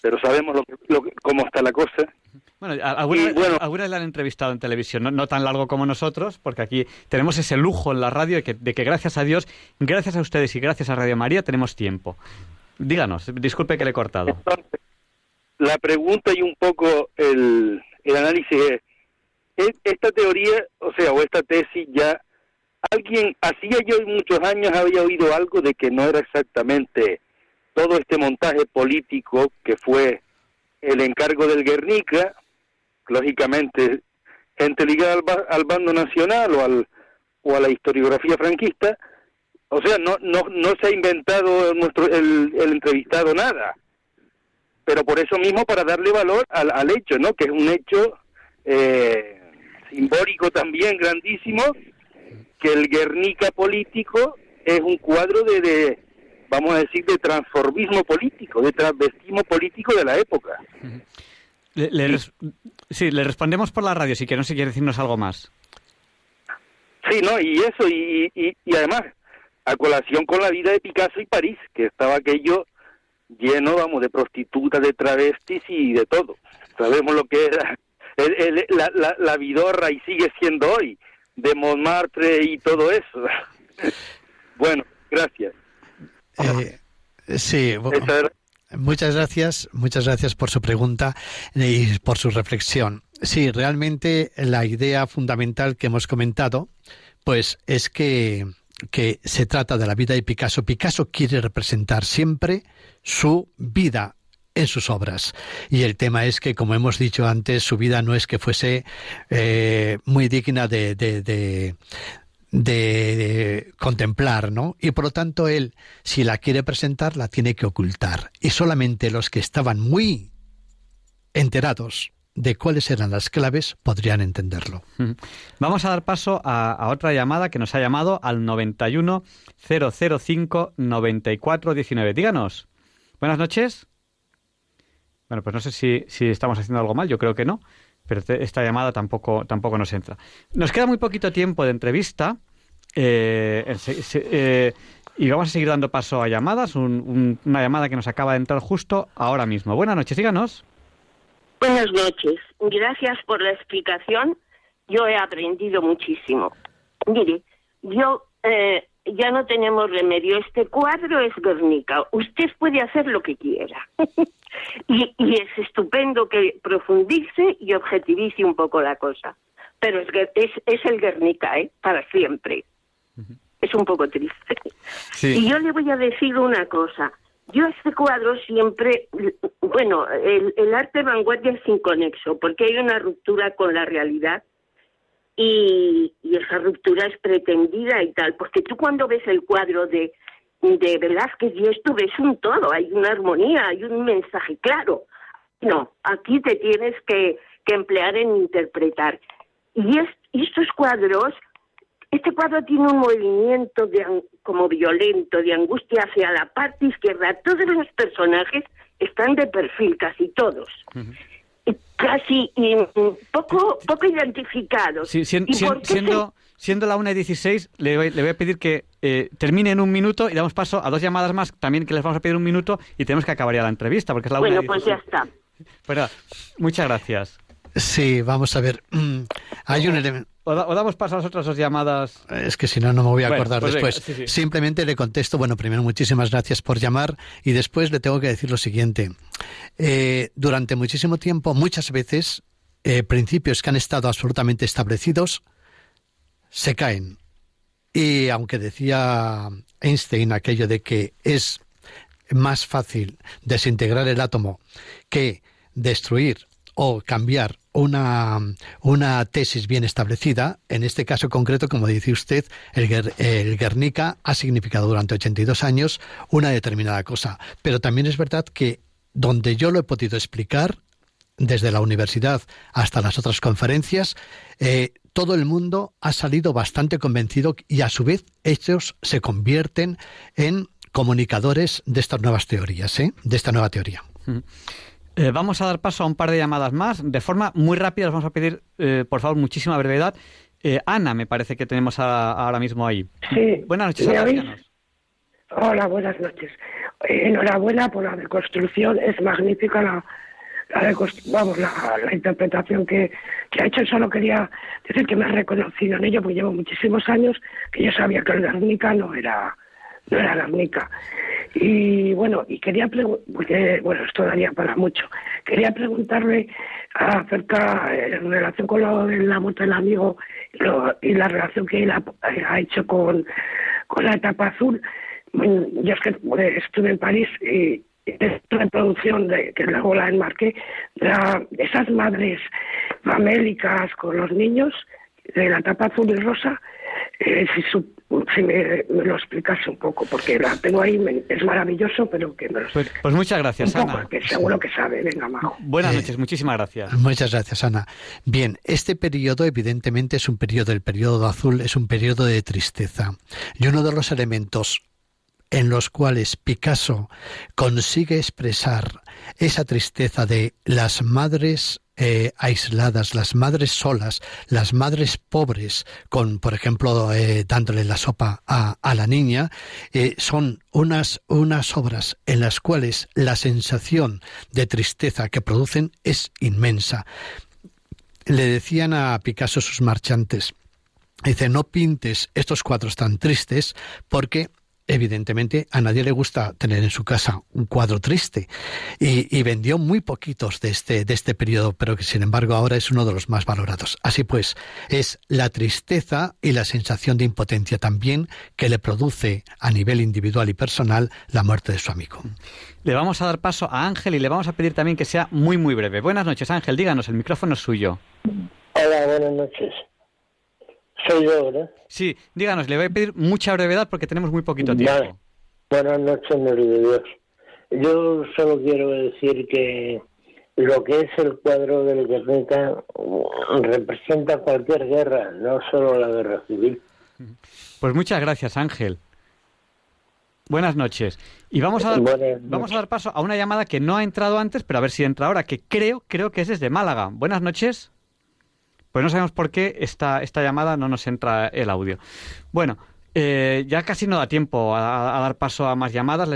pero sabemos lo que- lo cómo está la cosa. Bueno, a- alguna, Y vez- bueno- le han entrevistado en televisión, no, no tan largo como nosotros, porque aquí tenemos ese lujo en la radio de que, de que gracias a Dios, gracias a ustedes y gracias a Radio María tenemos tiempo. Díganos, disculpe que le he cortado. Entonces, la pregunta y un poco el, el análisis ¿es- esta teoría, o sea, o esta tesis ya, alguien, hacía yo muchos años había oído algo de que no era exactamente todo este montaje político que fue el encargo del Guernica, lógicamente gente ligada al, al bando nacional o al o a la historiografía franquista, o sea, no no no se ha inventado nuestro el, el entrevistado nada pero por eso mismo para darle valor al, al hecho, ¿no? Que es un hecho eh, simbólico también grandísimo, que el Guernica político es un cuadro de, de, vamos a decir, de transformismo político, de transvestismo político de la época. Le- le sí, le respondemos por la radio, si que no se quiere decirnos algo más. Sí, ¿no? Y eso, y, y, y además, a colación con la vida de Picasso y París, que estaba aquello lleno, vamos, de prostitutas, de travestis y de todo. Sabemos lo que era el- el- la, la, la vidorra y sigue siendo hoy, de Montmartre y todo eso. bueno, gracias. Eh, sí, Muchas gracias, muchas gracias por su pregunta y por su reflexión. Sí, realmente la idea fundamental que hemos comentado, pues es que que se trata de la vida de Picasso. Picasso quiere representar siempre su vida en sus obras. Y el tema es que, como hemos dicho antes, su vida no es que fuese eh, muy digna de, de, contemplar, ¿no? Y por lo tanto él, si la quiere presentar, la tiene que ocultar. Y solamente los que estaban muy enterados de cuáles eran las claves podrían entenderlo. Vamos a dar paso a, otra llamada que nos ha llamado al 91 005 94 19. Díganos. Buenas noches. Bueno, pues no sé si, si estamos haciendo algo mal, yo creo que no pero esta llamada tampoco, tampoco nos entra. Nos queda muy poquito tiempo de entrevista eh, eh, y vamos a seguir dando paso a llamadas. una llamada que nos acaba de entrar justo ahora mismo. Buenas noches, díganos. Buenas noches. Gracias por la explicación. Yo he aprendido muchísimo. Mire, yo eh, ya no tenemos remedio. Este cuadro es Guernica. Usted puede hacer lo que quiera. y, es estupendo que profundice y objetivice un poco la cosa. Pero es, es, es el Guernica, ¿eh? Para siempre. Es un poco triste. Y yo le voy a decir una cosa. Yo este cuadro siempre, bueno, el, el arte vanguardia es inconexo, porque hay una ruptura con la realidad y, esa ruptura es pretendida y tal, porque tú cuando ves el cuadro de, de Velázquez y esto ves un todo, hay una armonía, hay un mensaje claro. No, aquí te tienes que, que emplear en interpretar. Y, es, estos cuadros, este cuadro tiene un movimiento de, como violento, de angustia hacia la parte izquierda. Todos los personajes están de perfil, casi todos casi poco poco identificados. siendo, siendo la 1 y 16, le voy, le voy a pedir que eh, termine en un minuto y damos paso a dos llamadas más también que les vamos a pedir un minuto y tenemos que acabar ya la entrevista porque es la Bueno, pues ya está. Bueno, muchas gracias. Sí, vamos a ver. Hay un elemento. O, damos paso a las otras dos llamadas. Es que si no, no me voy a acordar pues después. Simplemente le contesto, bueno, primero muchísimas gracias por llamar y después le tengo que decir lo siguiente. Eh, durante muchísimo tiempo, muchas veces, eh, principios que han estado absolutamente establecidos se caen. Y aunque decía Einstein aquello de que es más fácil desintegrar el átomo que destruir o cambiar una, una tesis bien establecida, en este caso concreto, como dice usted, el, el Guernica ha significado durante 82 años una determinada cosa. Pero también es verdad que donde yo lo he podido explicar, desde la universidad hasta las otras conferencias, eh, todo el mundo ha salido bastante convencido y a su vez ellos se convierten en comunicadores de estas nuevas teorías, ¿eh? de esta nueva teoría. Eh, vamos a dar paso a un par de llamadas más. De forma muy rápida, les vamos a pedir, eh, por favor, muchísima brevedad. Eh, Ana, me parece que tenemos ahora mismo ahí. Sí. Buenas noches, Ana. Hola, buenas noches. enhorabuena por la reconstrucción. Es magnífica la, la, vamos, la, interpretación que, que, ha hecho. Solo quería decir que me ha reconocido en ello, porque llevo muchísimos años que yo sabía que el Guernica no era, no era Guernica. Y bueno, y quería porque bueno, esto daría para mucho. Quería preguntarle acerca, en relación con lo la muerte del amigo y la relación que él ha, hecho con, con la etapa azul. yo es que estuve en París y, la producción de, que luego la enmarqué, de esas madres famélicas con los niños de la etapa azul y rosa, eh, si, si me, lo explicas un poco, porque la tengo ahí, es maravilloso, pero que me lo pues, pues, muchas gracias, Ana. que seguro que sabe, venga, Majo. Buenas noches, muchísimas gracias. Muchas gracias, Ana. Bien, este periodo evidentemente es un periodo, el periodo azul es un periodo de tristeza. Y uno de los elementos en los cuales Picasso consigue expresar esa tristeza de las madres eh, aisladas, las madres solas, las madres pobres, con, por ejemplo, eh, dándole la sopa a, la niña, eh, son unas, unas obras en las cuales la sensación de tristeza que producen es inmensa. Le decían a Picasso sus marchantes, dice, no pintes estos cuadros tan tristes porque evidentemente a nadie le gusta tener en su casa un cuadro triste y, vendió muy poquitos de este, de este periodo, pero que sin embargo ahora es uno de los más valorados. Así pues, es la tristeza y la sensación de impotencia también que le produce a nivel individual y personal la muerte de su amigo. Le vamos a dar paso a Ángel y le vamos a pedir también que sea muy, muy breve. Buenas noches, Ángel, díganos, el micrófono es suyo. Hola, buenas noches. Soy yo, ¿verdad? Sí, díganos, le voy a pedir mucha brevedad porque tenemos muy poquito tiempo. Buenas noches, Neri de Dios. Yo solo quiero decir que lo que es el cuadro del Guernica representa cualquier guerra, no solo la guerra civil. Pues muchas gracias, Ángel. Buenas noches. Y vamos a, dar, vamos a dar paso a una llamada que no ha entrado antes, pero a ver si entra ahora, que creo, creo que es desde Málaga. Buenas noches. Pues no sabemos por qué esta, esta llamada no nos entra el audio. Bueno, eh, ya casi no da tiempo a, dar paso a más llamadas.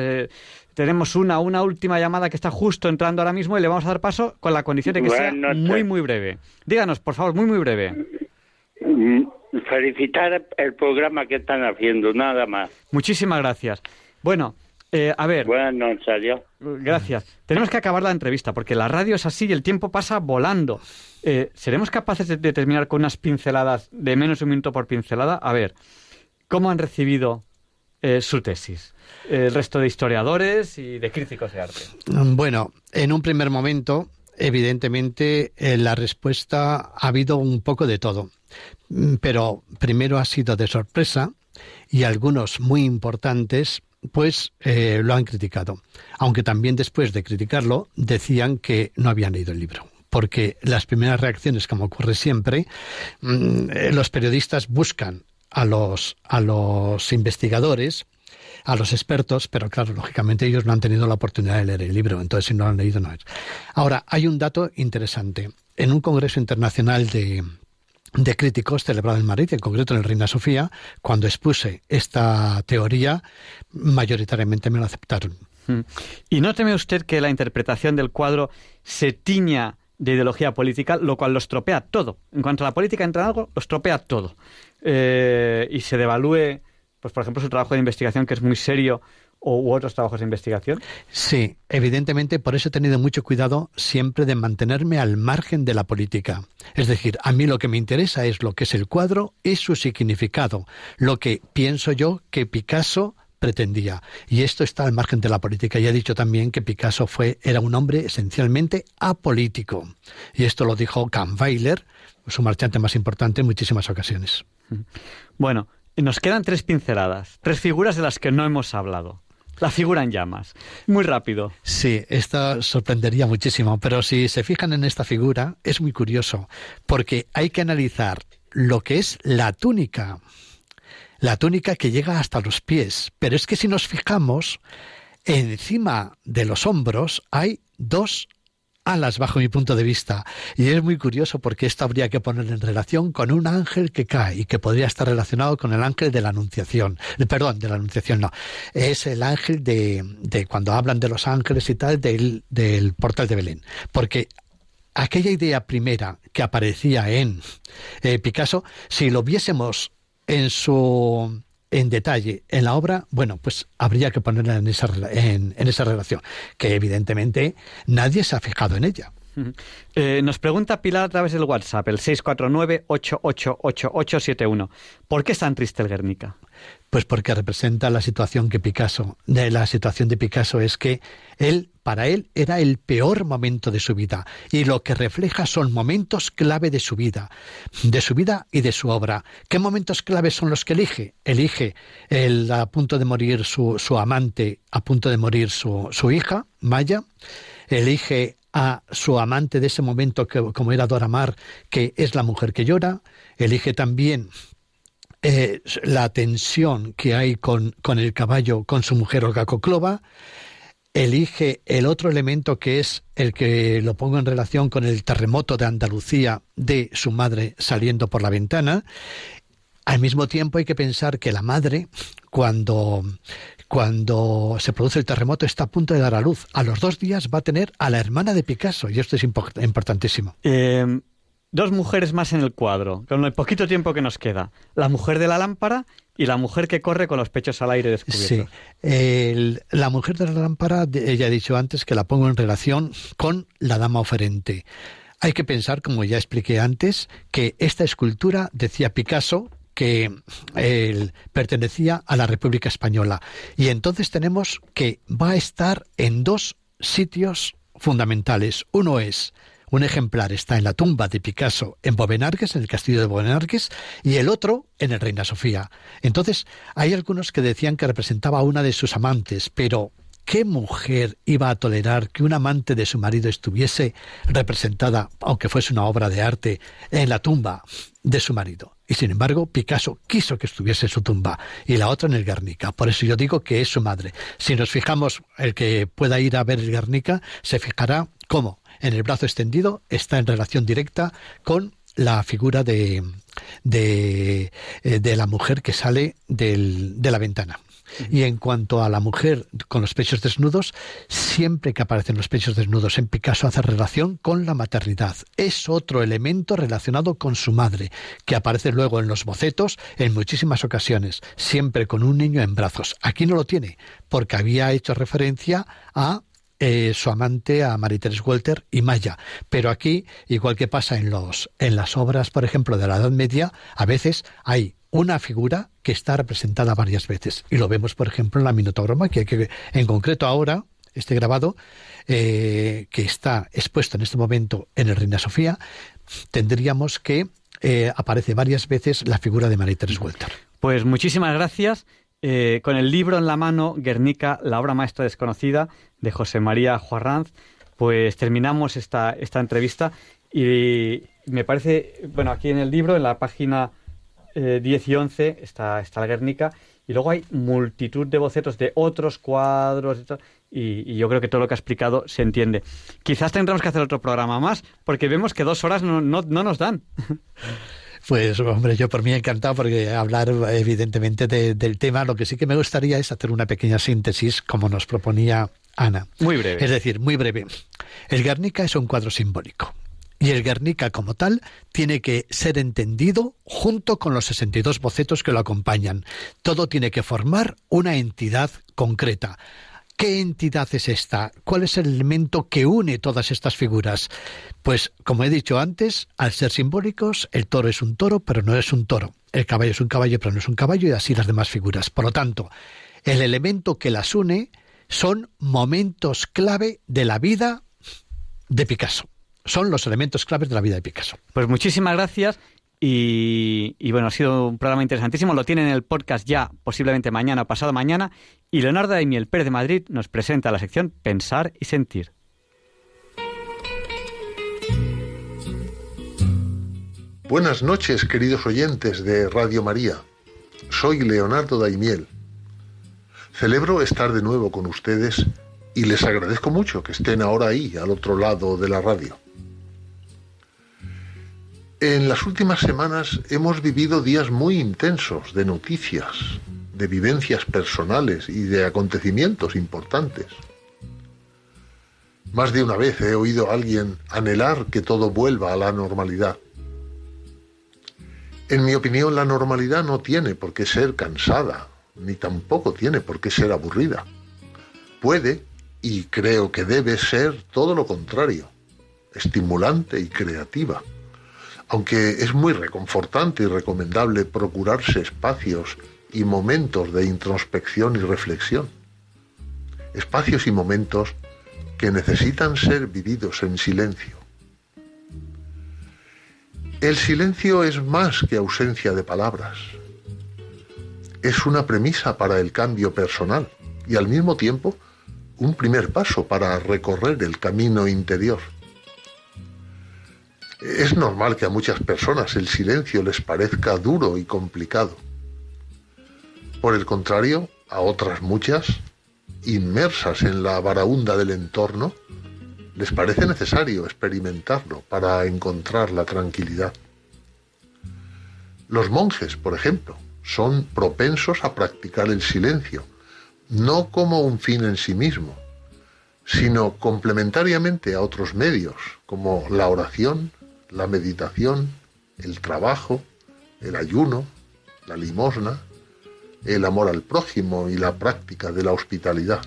tenemos una, una última llamada que está justo entrando ahora mismo y le vamos a dar paso con la condición de que sea muy, muy breve. Díganos, por favor, muy, muy breve. Mm, felicitar el programa que están haciendo, nada más. Muchísimas gracias. Bueno, eh, a ver. Buenas noches, adiós. Gracias. Tenemos que acabar la entrevista porque la radio es así y el tiempo pasa volando. Eh, ¿Seremos capaces de, terminar con unas pinceladas de menos de un minuto por pincelada? A ver, ¿cómo han recibido eh, su tesis? El resto de historiadores y de críticos de arte. Bueno, en un primer momento, evidentemente, la respuesta ha habido un poco de todo. Pero primero ha sido de sorpresa y algunos muy importantes pues eh, lo han criticado. Aunque también después de criticarlo decían que no habían leído el libro. Porque las primeras reacciones, como ocurre siempre, mm, eh, los periodistas buscan a los, a los investigadores, a los expertos, pero claro, lógicamente ellos no han tenido la oportunidad de leer el libro, entonces si no lo han leído no es. Ahora, hay un dato interesante. En un congreso internacional de, de críticos celebrado en Madrid, en concreto en el Reina Sofía, cuando expuse esta teoría, mayoritariamente me lo aceptaron. Mm. ¿Y no teme usted que la interpretación del cuadro se tiña de ideología política, lo cual lo estropea todo? En cuanto a la política entra en algo, lo estropea todo. Eh, y se devalúe, pues por ejemplo, su trabajo de investigación, que es muy serio, o, u otros trabajos de investigación? Sí, evidentemente por eso he tenido mucho cuidado siempre de mantenerme al margen de la política. Es decir, a mí lo que me interesa es lo que es el cuadro y su significado, lo que pienso yo que Picasso pretendía. Y esto está al margen de la política. Y he dicho también que Picasso fue, era un hombre esencialmente apolítico. Y esto lo dijo Kahnweiler, su marchante más importante, en muchísimas ocasiones. Bueno, nos quedan tres pinceladas, tres figuras de las que no hemos hablado. La figura en llamas. Muy rápido. Sí, esto sorprendería muchísimo, pero si se fijan en esta figura, es muy curioso, porque hay que analizar lo que es la túnica. La túnica que llega hasta los pies. Pero es que si nos fijamos, encima de los hombros hay dos alas bajo mi punto de vista. Y es muy curioso porque esto habría que poner en relación con un ángel que cae y que podría estar relacionado con el ángel de la Anunciación. Eh, perdón, de la Anunciación no. Es el ángel de, de cuando hablan de los ángeles y tal, del, del portal de Belén. Porque aquella idea primera que aparecía en eh, Picasso, si lo viésemos en su en detalle en la obra, bueno, pues habría que ponerla en esa, en, esa relación, que evidentemente nadie se ha fijado en ella. Eh, nos pregunta Pilar a través del WhatsApp, el 649-888871. ¿Por qué es tan triste el Guernica? Pues porque representa la situación que Picasso, de la situación de Picasso es que él, para él, era el peor momento de su vida y lo que refleja son momentos clave de su vida, de su vida y de su obra. ¿Qué momentos clave son los que elige? Elige el a punto de morir su, su amante, a punto de morir su, su hija, Maya, elige a su amante de ese momento, que, como era Dora Mar, que es la mujer que llora, elige también eh, la tensión que hay con, con, el caballo, con su mujer Olga Coclova, elige el otro elemento que es el que lo pongo en relación con el terremoto de Andalucía de su madre saliendo por la ventana. Al mismo tiempo hay que pensar que la madre, cuando, cuando se produce el terremoto, está a punto de dar a luz. A los dos días va a tener a la hermana de Picasso, y esto es importantísimo. Dos mujeres más en el cuadro, con el poquito tiempo que nos queda. La mujer de la lámpara y la mujer que corre con los pechos al aire descubiertos. Sí. La mujer de la lámpara, ella ha dicho antes que la pongo en relación con la dama oferente. Hay que pensar, como ya expliqué antes, que esta escultura, decía Picasso, que él pertenecía a la República Española. Y entonces tenemos que va a estar en dos sitios fundamentales. Uno es un ejemplar está en la tumba de Picasso en Bovenargues, en el castillo de Bovenargues, y el otro en el Reina Sofía. Entonces, hay algunos que decían que representaba a una de sus amantes, pero ¿qué mujer iba a tolerar que un amante de su marido estuviese representada, aunque fuese una obra de arte, en la tumba de su marido? Y sin embargo, Picasso quiso que estuviese en su tumba y la otra en el Guernica. Por eso yo digo que es su madre. Si nos fijamos, el que pueda ir a ver el Guernica se fijará cómo en el brazo extendido está en relación directa con la figura de, de, eh, de la mujer que sale del- de la ventana. Y en cuanto a la mujer con los pechos desnudos, siempre que aparecen los pechos desnudos en Picasso hace relación con la maternidad. Es otro elemento relacionado con su madre, que aparece luego en los bocetos en muchísimas ocasiones, siempre con un niño en brazos. Aquí no lo tiene, porque había hecho referencia a eh, su amante a Marie-Thérèse Walter y Maya. Pero aquí, igual que pasa en, los, en las obras, por ejemplo, de la Edad Media, a veces hay una figura que está representada varias veces. Y lo vemos, por ejemplo, en la Minotauroma, que, que en concreto ahora, este grabado, eh, que está expuesto en este momento en el Reina Sofía, tendríamos que eh, aparece varias veces la figura de Marie-Thérèse Walter. Pues muchísimas gracias. Eh, con el libro en la mano, Guernica, la obra maestra desconocida de José María Juarranz, pues terminamos esta, esta entrevista y me parece, bueno, aquí en el libro, en la página eh, 10 y 11, está, está la Guernica y luego hay multitud de bocetos de otros cuadros y, y yo creo que todo lo que ha explicado se entiende. Quizás tendremos que hacer otro programa más porque vemos que dos horas no, no, no nos dan. Pues hombre, yo por mí encantado porque hablar evidentemente de- del tema, lo que sí que me gustaría es hacer una pequeña síntesis como nos proponía Ana. Muy breve. Es decir, muy breve. El Guernica es un cuadro simbólico. Y el Guernica como tal tiene que ser entendido junto con los 62 bocetos que lo acompañan. Todo tiene que formar una entidad concreta. ¿Qué entidad es esta? ¿Cuál es el elemento que une todas estas figuras? Pues, como he dicho antes, al ser simbólicos, el toro es un toro, pero no es un toro. El caballo es un caballo, pero no es un caballo, y así las demás figuras. Por lo tanto, el elemento que las une son momentos clave de la vida de Picasso. Son los elementos claves de la vida de Picasso. Pues muchísimas gracias y, bueno, ha sido un programa interesantísimo. Lo tienen en el podcast ya, posiblemente mañana o pasado mañana. Y Leonardo Daimiel Pérez de Madrid nos presenta la sección Pensar y Sentir. Buenas noches, queridos oyentes de Radio María. Soy Leonardo Daimiel. Celebro estar de nuevo con ustedes y les agradezco mucho que estén ahora ahí, al otro lado de la radio. En las últimas semanas hemos vivido días muy intensos de noticias, de vivencias personales y de acontecimientos importantes. Más de una vez he oído a alguien anhelar que todo vuelva a la normalidad. En mi opinión, la normalidad no tiene por qué ser cansada, ni tampoco tiene por qué ser aburrida. Puede, y creo que debe ser todo lo contrario, estimulante y creativa. Aunque es muy reconfortante y recomendable procurarse espacios y momentos de introspección y reflexión. Espacios y momentos que necesitan ser vividos en silencio. El silencio es más que ausencia de palabras. Es una premisa para el cambio personal y al mismo tiempo un primer paso para recorrer el camino interior. Es normal que a muchas personas el silencio les parezca duro y complicado. Por el contrario, a otras muchas, inmersas en la varaunda del entorno, les parece necesario experimentarlo para encontrar la tranquilidad. Los monjes, por ejemplo, son propensos a practicar el silencio, no como un fin en sí mismo, sino complementariamente a otros medios, como la oración, la meditación, el trabajo, el ayuno, la limosna, el amor al prójimo y la práctica de la hospitalidad.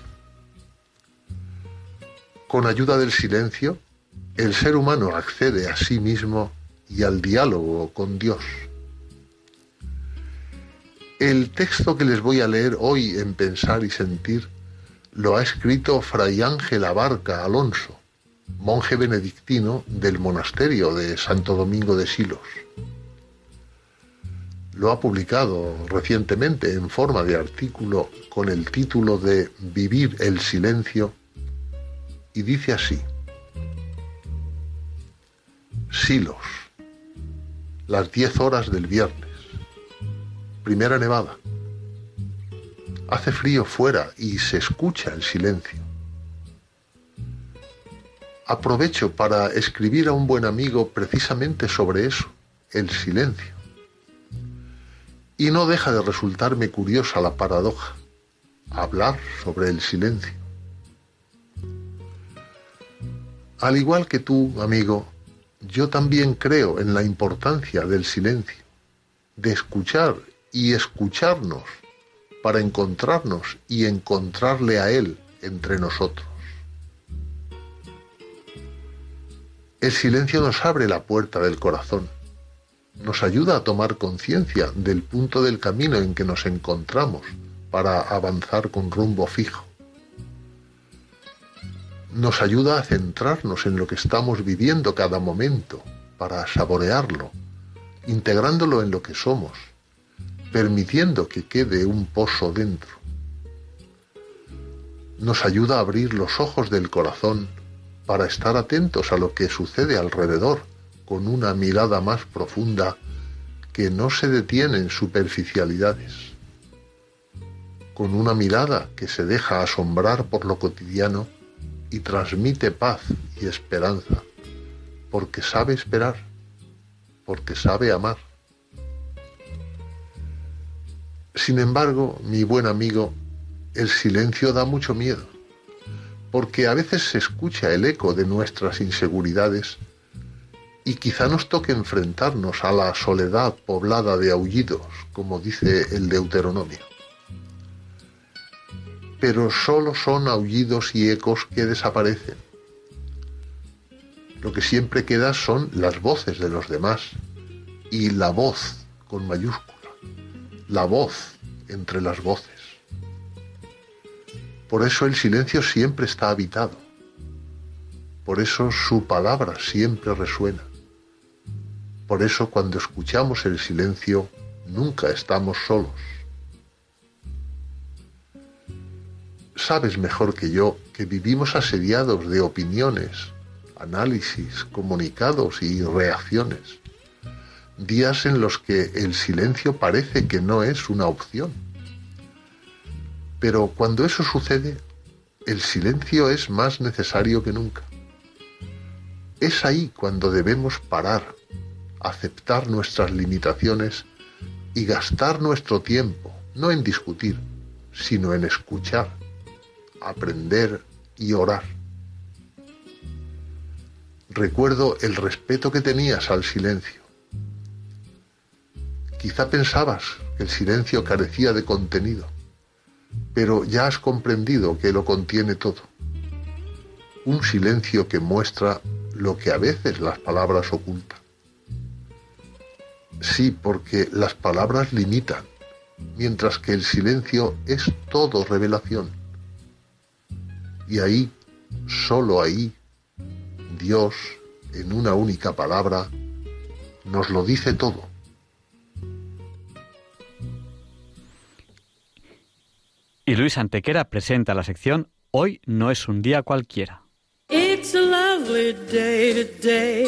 Con ayuda del silencio, el ser humano accede a sí mismo y al diálogo con Dios. El texto que les voy a leer hoy en Pensar y Sentir lo ha escrito Fray Ángel Abarca Alonso, monje benedictino del monasterio de Santo Domingo de Silos. Lo ha publicado recientemente en forma de artículo con el título de Vivir el silencio y dice así. Silos, las diez horas del viernes, primera nevada. Hace frío fuera y se escucha el silencio. Aprovecho para escribir a un buen amigo precisamente sobre eso, el silencio. Y no deja de resultarme curiosa la paradoja, hablar sobre el silencio. Al igual que tú, amigo, yo también creo en la importancia del silencio, de escuchar y escucharnos para encontrarnos y encontrarle a Él entre nosotros. El silencio nos abre la puerta del corazón, nos ayuda a tomar conciencia del punto del camino en que nos encontramos para avanzar con rumbo fijo. Nos ayuda a centrarnos en lo que estamos viviendo cada momento para saborearlo, integrándolo en lo que somos, permitiendo que quede un pozo dentro. Nos ayuda a abrir los ojos del corazón para estar atentos a lo que sucede alrededor con una mirada más profunda que no se detiene en superficialidades, con una mirada que se deja asombrar por lo cotidiano y transmite paz y esperanza, porque sabe esperar, porque sabe amar. Sin embargo, mi buen amigo, el silencio da mucho miedo porque a veces se escucha el eco de nuestras inseguridades y quizá nos toque enfrentarnos a la soledad poblada de aullidos, como dice el Deuteronomio. Pero solo son aullidos y ecos que desaparecen. Lo que siempre queda son las voces de los demás y la voz con mayúscula, la voz entre las voces. Por eso el silencio siempre está habitado. Por eso su palabra siempre resuena. Por eso cuando escuchamos el silencio nunca estamos solos. Sabes mejor que yo que vivimos asediados de opiniones, análisis, comunicados y reacciones. Días en los que el silencio parece que no es una opción pero cuando eso sucede, el silencio es más necesario que nunca. Es ahí cuando debemos parar, aceptar nuestras limitaciones y gastar nuestro tiempo, no en discutir, sino en escuchar, aprender y orar. Recuerdo el respeto que tenías al silencio. Quizá pensabas que el silencio carecía de contenido pero ya has comprendido que lo contiene todo. Un silencio que muestra lo que a veces las palabras ocultan. Sí, porque las palabras limitan, mientras que el silencio es todo revelación. Y ahí, solo ahí, Dios, en una única palabra, nos lo dice todo. Y Luis Antequera presenta la sección Hoy no es un día cualquiera. It's a lovely day today.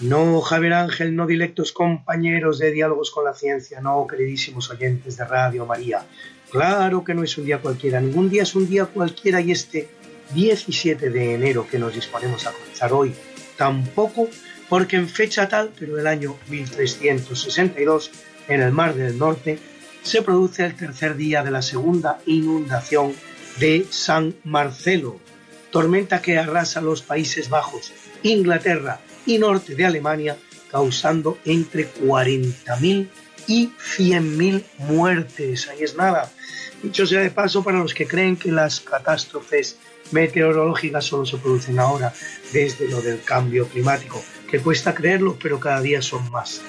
No, Javier Ángel, no directos compañeros de Diálogos con la Ciencia, no, queridísimos oyentes de Radio María. Claro que no es un día cualquiera, ningún día es un día cualquiera y este 17 de enero que nos disponemos a comenzar hoy tampoco, porque en fecha tal, pero del año 1362, en el Mar del Norte, se produce el tercer día de la segunda inundación de San Marcelo, tormenta que arrasa los Países Bajos, Inglaterra y norte de Alemania, causando entre 40.000 y 100.000 muertes. Ahí es nada. Dicho sea de paso, para los que creen que las catástrofes meteorológicas solo se producen ahora desde lo del cambio climático, que cuesta creerlo, pero cada día son más.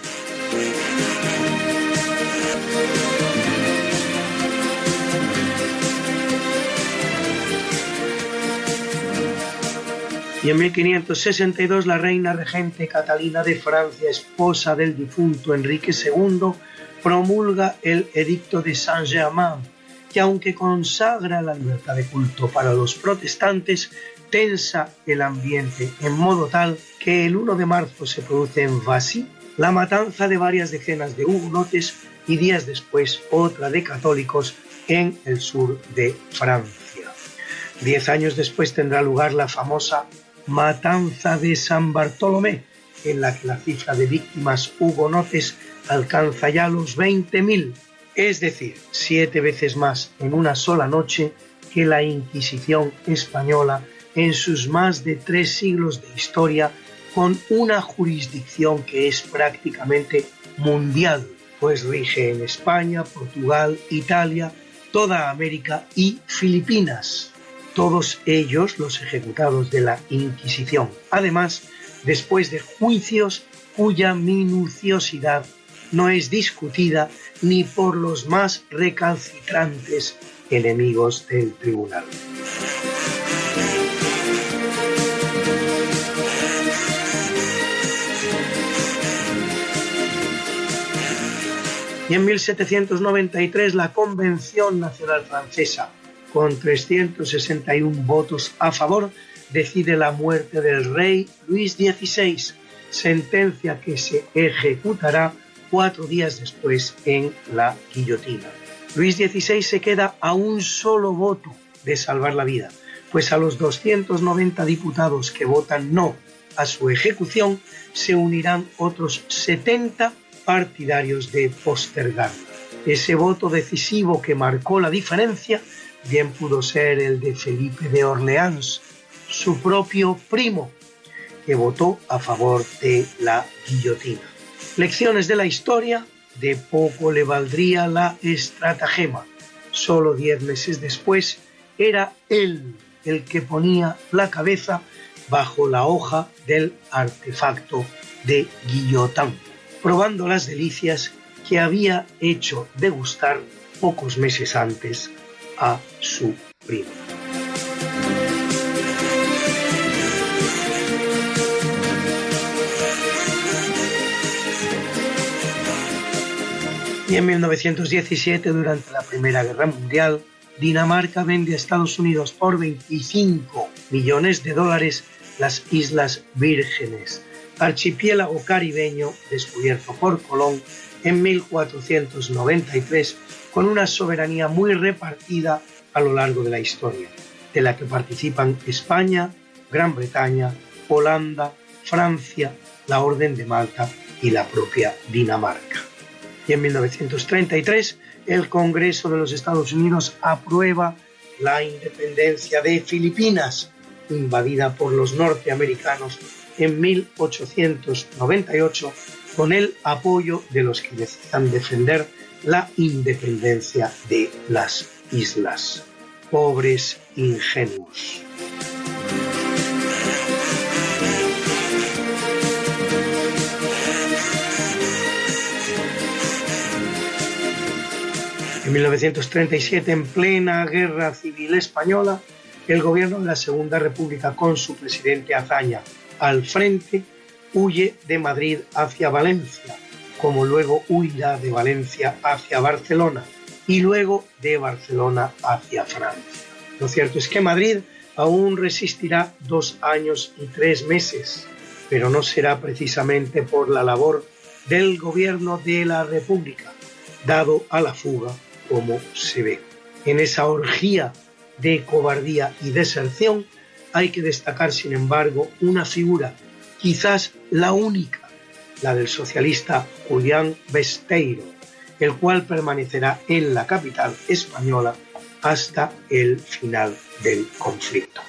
Y en 1562 la reina regente Catalina de Francia, esposa del difunto Enrique II, promulga el Edicto de Saint-Germain, que aunque consagra la libertad de culto para los protestantes, tensa el ambiente en modo tal que el 1 de marzo se produce en Vassy la matanza de varias decenas de hugonotes y días después otra de católicos en el sur de Francia. Diez años después tendrá lugar la famosa matanza de San Bartolomé, en la que la cifra de víctimas hugonotes alcanza ya los 20.000, es decir, siete veces más en una sola noche que la Inquisición española en sus más de tres siglos de historia, con una jurisdicción que es prácticamente mundial, pues rige en España, Portugal, Italia, toda América y Filipinas todos ellos los ejecutados de la Inquisición. Además, después de juicios cuya minuciosidad no es discutida ni por los más recalcitrantes enemigos del tribunal. Y en 1793 la Convención Nacional Francesa con 361 votos a favor, decide la muerte del rey Luis XVI, sentencia que se ejecutará cuatro días después en la guillotina. Luis XVI se queda a un solo voto de salvar la vida, pues a los 290 diputados que votan no a su ejecución se unirán otros 70 partidarios de postergar. Ese voto decisivo que marcó la diferencia bien pudo ser el de Felipe de Orleans, su propio primo, que votó a favor de la guillotina. Lecciones de la historia, de poco le valdría la estratagema. Solo diez meses después era él el que ponía la cabeza bajo la hoja del artefacto de guillotán, probando las delicias que había hecho degustar pocos meses antes a su primo. Y en 1917, durante la Primera Guerra Mundial, Dinamarca vende a Estados Unidos por 25 millones de dólares las Islas Vírgenes, archipiélago caribeño descubierto por Colón en 1493 con una soberanía muy repartida a lo largo de la historia, de la que participan España, Gran Bretaña, Holanda, Francia, la Orden de Malta y la propia Dinamarca. Y en 1933 el Congreso de los Estados Unidos aprueba la independencia de Filipinas, invadida por los norteamericanos en 1898 con el apoyo de los que necesitan defender la independencia de las islas. Pobres ingenuos. En 1937, en plena guerra civil española, el gobierno de la Segunda República, con su presidente Azaña al frente, huye de Madrid hacia Valencia, como luego huirá de Valencia hacia Barcelona y luego de Barcelona hacia Francia. Lo cierto es que Madrid aún resistirá dos años y tres meses, pero no será precisamente por la labor del gobierno de la República, dado a la fuga como se ve. En esa orgía de cobardía y deserción hay que destacar, sin embargo, una figura, quizás la única, la del socialista Julián Besteiro, el cual permanecerá en la capital española hasta el final del conflicto.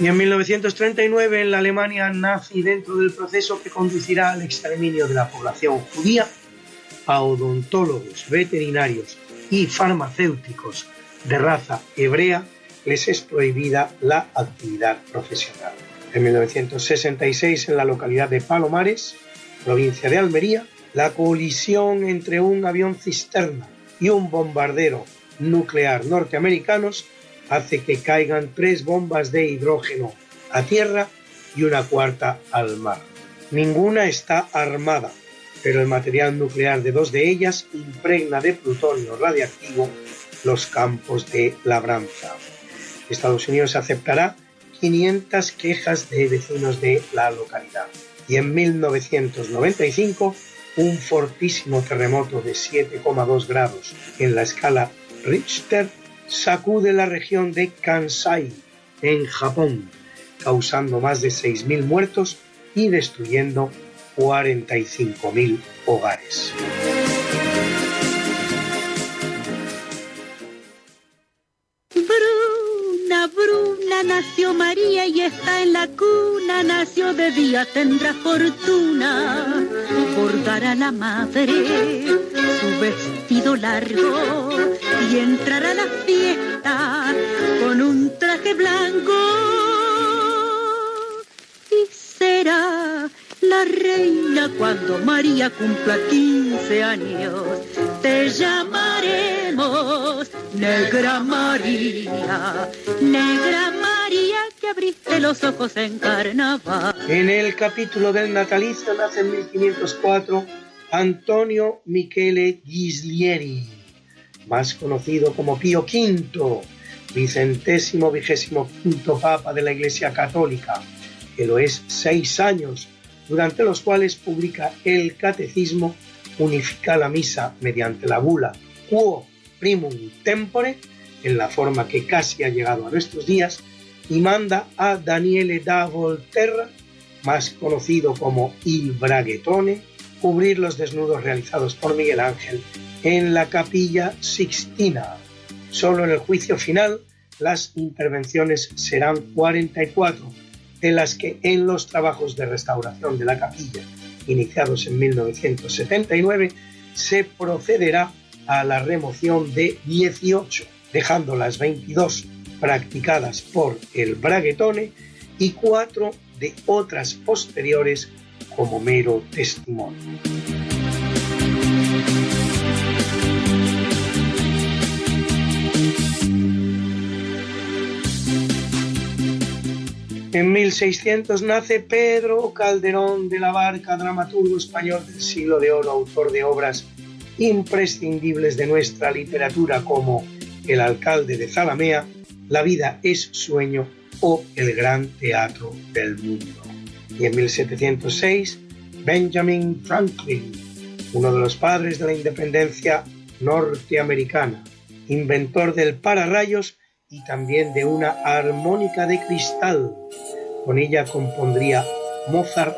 Y en 1939, en la Alemania nazi, dentro del proceso que conducirá al exterminio de la población judía, a odontólogos, veterinarios y farmacéuticos de raza hebrea les es prohibida la actividad profesional. En 1966, en la localidad de Palomares, provincia de Almería, la colisión entre un avión cisterna y un bombardero nuclear norteamericanos hace que caigan tres bombas de hidrógeno a tierra y una cuarta al mar. Ninguna está armada, pero el material nuclear de dos de ellas impregna de plutonio radiactivo los campos de labranza. Estados Unidos aceptará 500 quejas de vecinos de la localidad. Y en 1995, un fortísimo terremoto de 7,2 grados en la escala Richter sacude la región de Kansai, en Japón, causando más de 6.000 muertos y destruyendo 45.000 hogares. Bruna, Bruna, nació María y está en la cuna, nació de día, tendrá fortuna. Por dar a la madre su vestido largo y entrará a la fiesta con un traje blanco. Y será la reina cuando María cumpla 15 años. Te llamaremos Negra María, Negra María que abriste los ojos en carnaval. En el capítulo del natalicio nace en 1504 Antonio Michele Ghislieri, más conocido como Pío V, vicentésimo vigésimo quinto papa de la Iglesia Católica, que lo es seis años durante los cuales publica el Catecismo, unifica la misa mediante la bula Quo Primum Tempore, en la forma que casi ha llegado a nuestros días, y manda a Daniele da Volterra, más conocido como Il Braghetone, cubrir los desnudos realizados por Miguel Ángel en la capilla Sixtina. Solo en el juicio final las intervenciones serán 44 de las que en los trabajos de restauración de la capilla, iniciados en 1979, se procederá a la remoción de 18, dejando las 22 practicadas por el braguetone y cuatro de otras posteriores como mero testimonio. En 1600 nace Pedro Calderón de la Barca, dramaturgo español del siglo de oro, autor de obras imprescindibles de nuestra literatura como El alcalde de Zalamea, La vida es sueño o El gran teatro del mundo. Y en 1706, Benjamin Franklin, uno de los padres de la independencia norteamericana, inventor del pararrayos y también de una armónica de cristal. Con ella compondría Mozart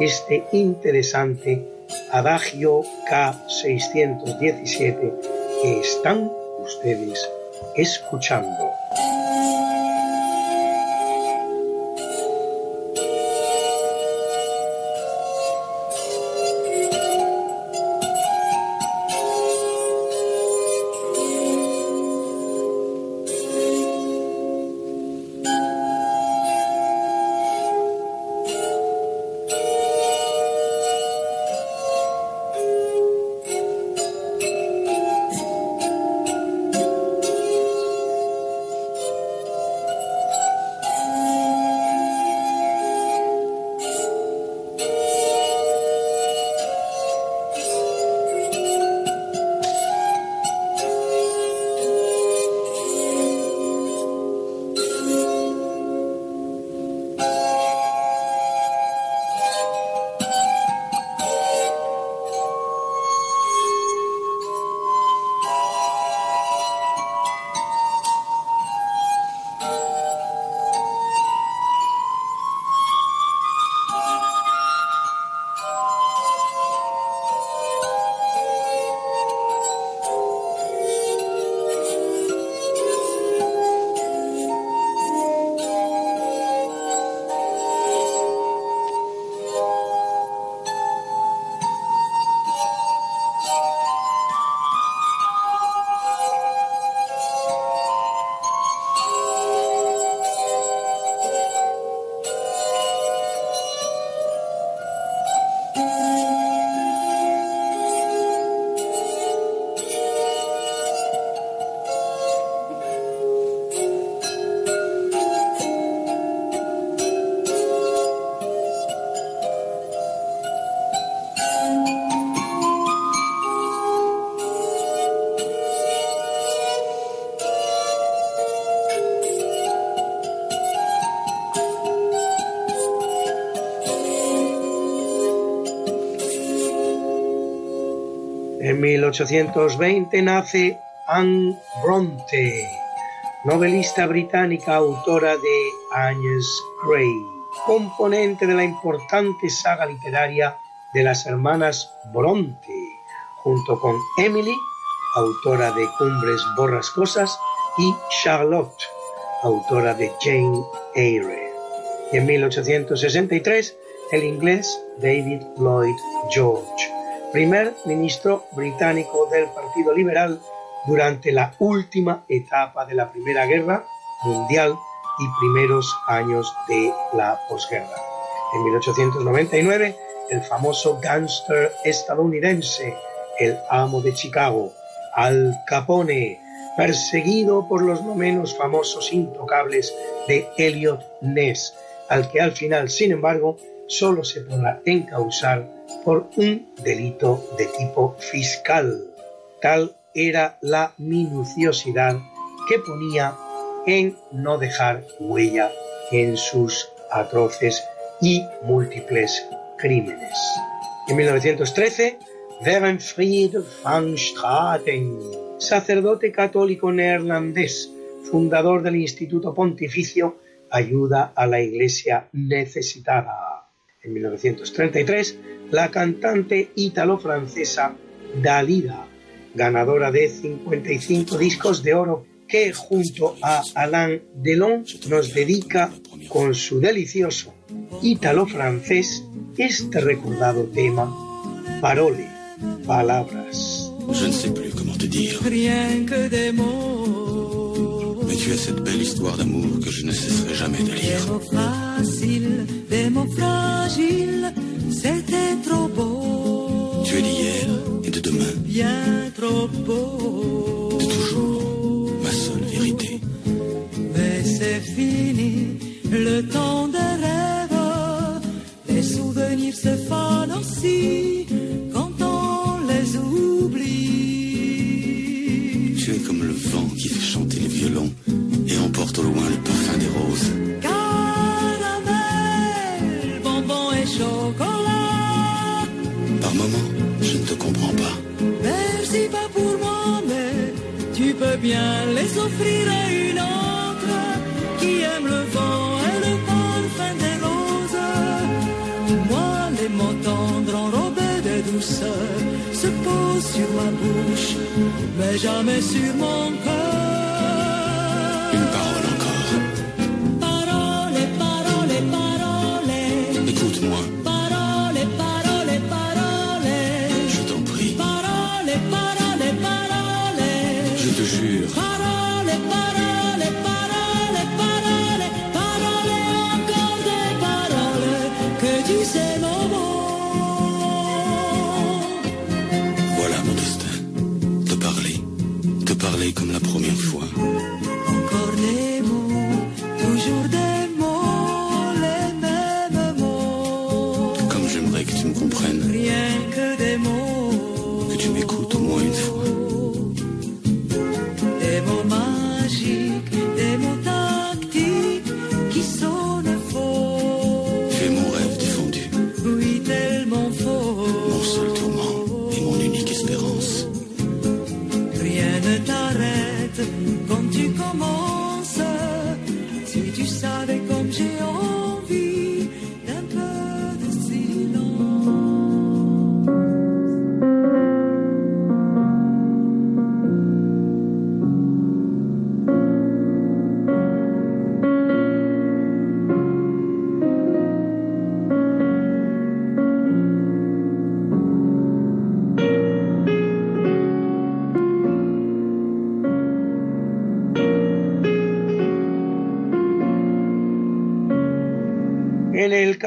este interesante Adagio K617 que están ustedes escuchando. 1820 nace Anne Bronte, novelista británica, autora de Agnes Grey, componente de la importante saga literaria de las hermanas Bronte, junto con Emily, autora de Cumbres Borrascosas, y Charlotte, autora de Jane Eyre. Y en 1863, el inglés David Lloyd George, primer ministro británico del Partido Liberal durante la última etapa de la Primera Guerra Mundial y primeros años de la posguerra. En 1899, el famoso gángster estadounidense, el amo de Chicago, Al Capone, perseguido por los no menos famosos intocables de Elliot Ness, al que al final, sin embargo, solo se podrá encausar por un delito de tipo fiscal. Tal era la minuciosidad que ponía en no dejar huella en sus atroces y múltiples crímenes. En 1913, Werenfried van Straten, sacerdote católico neerlandés, fundador del Instituto Pontificio Ayuda a la Iglesia Necesitada. En 1933, la cantante ítalo-francesa Dalida, ganadora de 55 discos de oro, que junto a Alain Delon nos dedica con su delicioso ítalo-francés este recordado tema, Parole, palabras. Je ne sais plus comment te dire. Rien que des mots. Mais tu as cette belle histoire d'amour que je ne cesserai jamais de Des lire. mots faciles, des mots fragiles, c'était trop beau. Tu es d'hier et de demain, Bien trop beau. de toujours, ma seule vérité. Mais c'est fini, le temps des rêves. Les souvenirs se fanent aussi quand on les oublie. Tu es comme le vent qui fait chanter les violons emporte au loin le parfum des roses. Caramel, bonbon et chocolat. Par moments, je ne te comprends pas. Merci pas pour moi, mais tu peux bien les offrir à une autre qui aime le vent et le parfum des roses. Moi, les mots tendres enrobés de douceur se posent sur ma bouche, mais jamais sur mon cœur.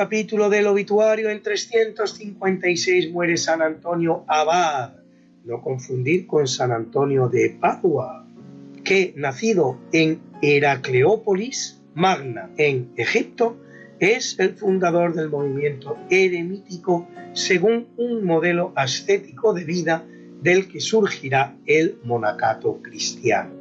Capítulo del obituario en 356 muere San Antonio Abad, no confundir con San Antonio de Padua, que nacido en Heracleópolis, Magna, en Egipto, es el fundador del movimiento eremítico según un modelo ascético de vida del que surgirá el monacato cristiano.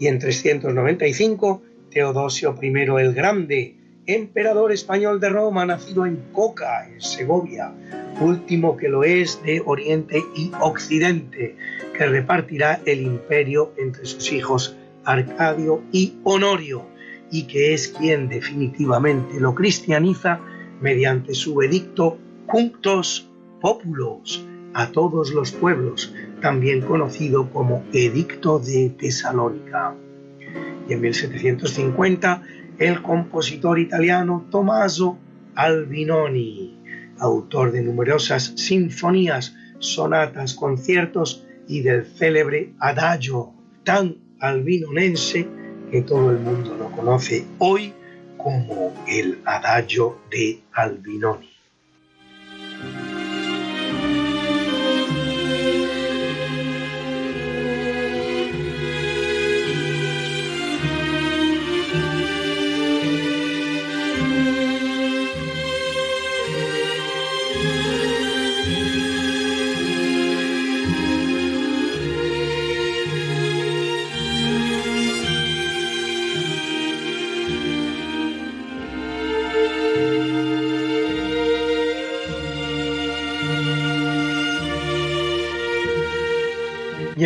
Y en 395, Teodosio I el Grande, emperador español de Roma, nacido en Coca, en Segovia, último que lo es de Oriente y Occidente, que repartirá el imperio entre sus hijos Arcadio y Honorio, y que es quien definitivamente lo cristianiza mediante su edicto Cunctos Populos a todos los pueblos, también conocido como Edicto de Tesalónica. Y en 1750 el compositor italiano Tommaso Albinoni, autor de numerosas sinfonías, sonatas, conciertos y del célebre adagio tan albinonense que todo el mundo lo conoce hoy como el adagio de Albinoni.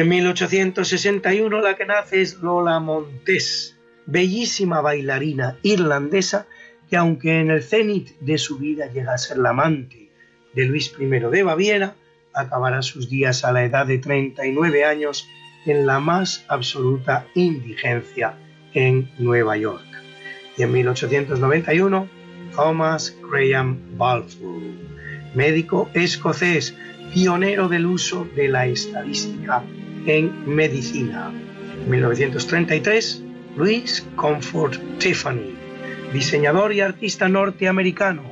En 1861 la que nace es Lola Montes, bellísima bailarina irlandesa que aunque en el cenit de su vida llega a ser la amante de Luis I de Baviera, acabará sus días a la edad de 39 años en la más absoluta indigencia en Nueva York. Y en 1891, Thomas Graham Balfour, médico escocés, pionero del uso de la estadística en medicina. 1933, Louis Comfort Tiffany, diseñador y artista norteamericano,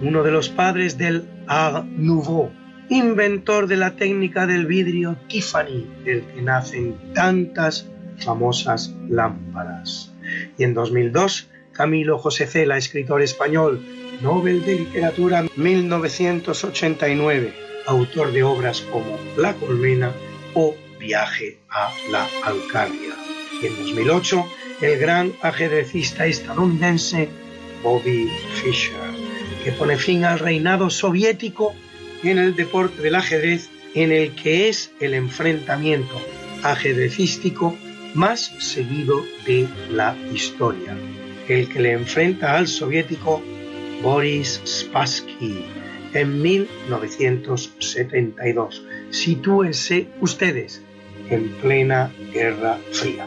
uno de los padres del Art Nouveau, inventor de la técnica del vidrio Tiffany, del que nacen tantas famosas lámparas. Y en 2002, Camilo José Cela, escritor español, Nobel de Literatura 1989, autor de obras como La Colmena o Viaje a la Alcalia. Y en 2008, el gran ajedrecista estadounidense Bobby Fischer, que pone fin al reinado soviético en el deporte del ajedrez, en el que es el enfrentamiento ajedrecístico más seguido de la historia. El que le enfrenta al soviético Boris Spassky en 1972. Sitúense ustedes en plena Guerra Fría.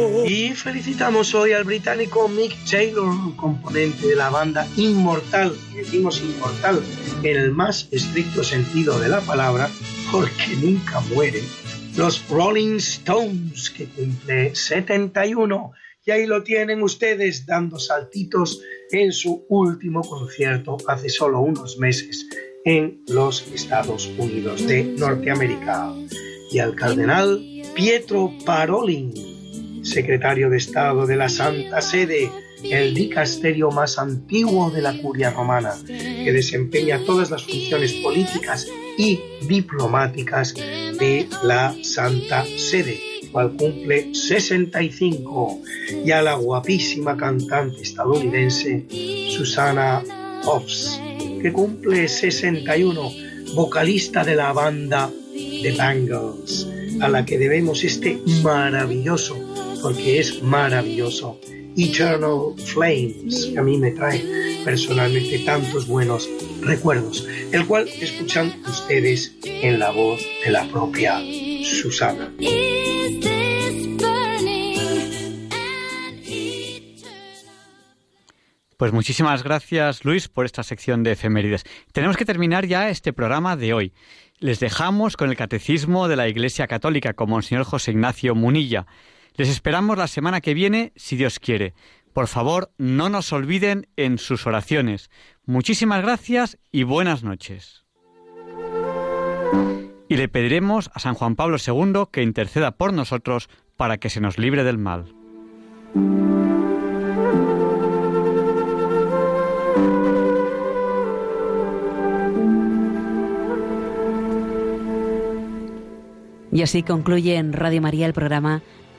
felicitamos hoy al británico Mick Taylor, componente de la banda Inmortal, decimos Inmortal en el más estricto sentido de la palabra, porque nunca mueren. Los Rolling Stones, que cumple 71, y ahí lo tienen ustedes dando saltitos en su último concierto hace solo unos meses en los Estados Unidos de Norteamérica. Y al cardenal Pietro Parolin, secretario de Estado de la Santa Sede, el dicasterio más antiguo de la curia romana, que desempeña todas las funciones políticas y diplomáticas de la Santa Sede, cual cumple 65, y a la guapísima cantante estadounidense Susana Hobbs, que cumple 61, vocalista de la banda The Bangles, a la que debemos este maravilloso, porque es maravilloso, Eternal Flames, que a mí me trae personalmente tantos buenos recuerdos, el cual escuchan ustedes en la voz de la propia Susana. Pues muchísimas gracias Luis por esta sección de efemérides. Tenemos que terminar ya este programa de hoy. Les dejamos con el Catecismo de la Iglesia Católica con Monseñor José Ignacio Munilla. Les esperamos la semana que viene, si Dios quiere. Por favor, no nos olviden en sus oraciones. Muchísimas gracias y buenas noches. Y le pediremos a San Juan Pablo II que interceda por nosotros para que se nos libre del mal. Y así concluye en Radio María el programa